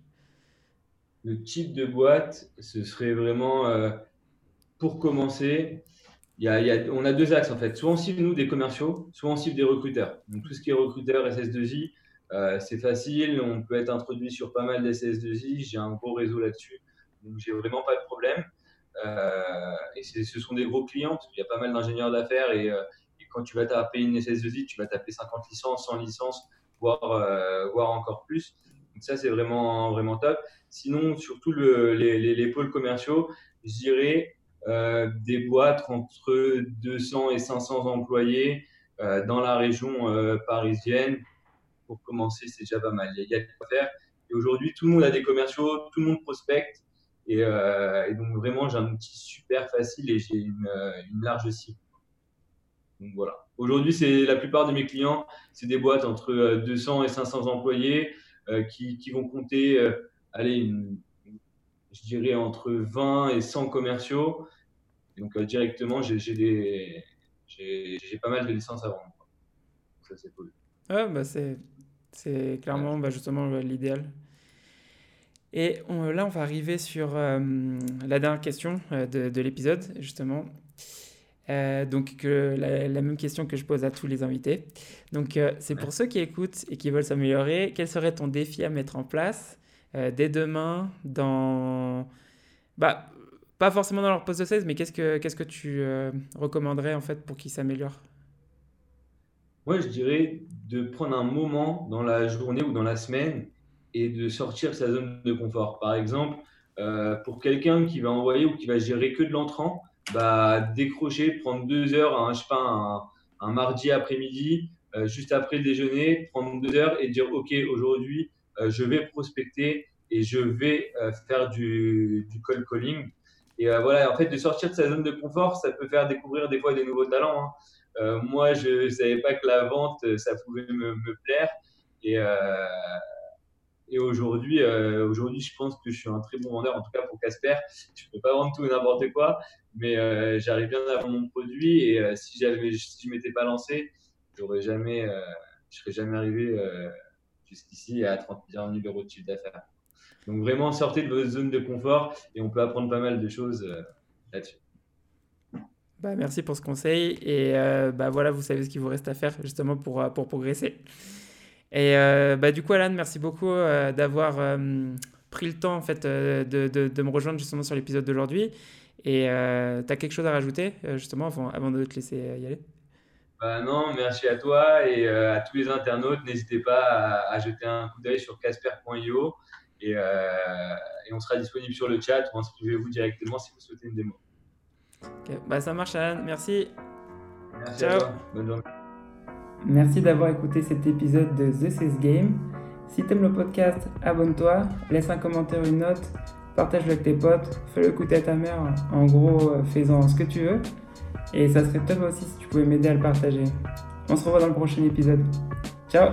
Le type de boîte, ce serait vraiment euh, pour commencer. Il y a, on a deux axes en fait. Soit on cible nous des commerciaux, soit on cible des recruteurs. Donc tout ce qui est recruteur, SS2I, euh, c'est facile. On peut être introduit sur pas mal d'SS2I. J'ai un gros réseau là-dessus, donc j'ai vraiment pas de problème. Euh, et ce sont des gros clients parce qu'il y a pas mal d'ingénieurs d'affaires et quand tu vas taper une SS2I, tu vas taper 50 licences, 100 licences, voire, euh, voire encore plus. Donc ça, c'est vraiment, vraiment top. Sinon, surtout le, les, les, pôles commerciaux, je dirais euh, des boîtes entre 200 et 500 employés euh, dans la région parisienne. Pour commencer, c'est déjà pas mal. Il y a, quoi faire. Et aujourd'hui, tout le monde a des commerciaux, tout le monde prospecte. Et, donc, vraiment, j'ai un outil super facile et j'ai une large cible. Donc voilà. Aujourd'hui, c'est la plupart de mes clients, c'est des boîtes entre 200 euh, et 500 employés euh, qui, vont compter, euh, allez, je dirais entre 20 et 100 commerciaux. Donc directement, j'ai pas mal de licences à vendre. Ça, c'est cool. Bah c'est clairement bah justement l'idéal. Et là, on va arriver sur la dernière question de, de l'épisode, justement. Euh, donc, la, même question que je pose à tous les invités. Donc, euh, c'est pour ceux qui écoutent et qui veulent s'améliorer, quel serait ton défi à mettre en place euh, dès demain dans. Bah, pas forcément dans leur poste de 16, mais qu'est-ce que, qu'est-ce que tu recommanderais en fait pour qu'ils s'améliorent? Moi, je dirais de prendre un moment dans la journée ou dans la semaine et de sortir sa zone de confort. Par exemple, pour quelqu'un qui va envoyer ou qui va gérer que de l'entrant, bah, décrocher, prendre deux heures, un, je sais pas, un, mardi après-midi, euh, juste après le déjeuner, prendre deux heures et dire ok aujourd'hui euh, je vais prospecter et je vais euh, faire du, du cold calling. Et voilà, en fait, de sortir de sa zone de confort, ça peut faire découvrir des fois des nouveaux talents. Hein. moi, je savais pas que la vente, ça pouvait me, me plaire. Et, et aujourd'hui, aujourd'hui, je pense que je suis un très bon vendeur, en tout cas pour Casper. Je ne peux pas vendre tout et n'importe quoi, mais j'arrive bien à vendre mon produit. Et si, j'avais, si je m'étais pas lancé, j'aurais jamais, je serais jamais arrivé jusqu'ici à 30 millions d'euros de chiffre d'affaires. Donc vraiment, sortez de votre zone de confort et on peut apprendre pas mal de choses là-dessus. Bah, merci pour ce conseil. Et euh, bah, voilà, vous savez ce qu'il vous reste à faire justement pour, euh, pour progresser. Et euh, bah, du coup, Alan, merci beaucoup d'avoir pris le temps en fait, de, de, de, me rejoindre justement sur l'épisode d'aujourd'hui. Et tu as quelque chose à rajouter justement avant, avant de te laisser y aller? Bah non, merci à toi et à tous les internautes. N'hésitez pas à, jeter un coup d'œil sur casper.io et, et on sera disponible sur le chat ou inscrivez-vous directement si vous souhaitez une démo. Bah ça marche Alan, merci. Merci Ciao. Bonne journée. Merci d'avoir écouté cet épisode de The Sales Game. Si t'aimes le podcast, abonne-toi, laisse un commentaire, une note, partage-le avec tes potes, fais-le écouter à ta mère. En gros, euh, fais-en ce que tu veux. Et ça serait top aussi si tu pouvais m'aider à le partager. On se revoit dans le prochain épisode. Ciao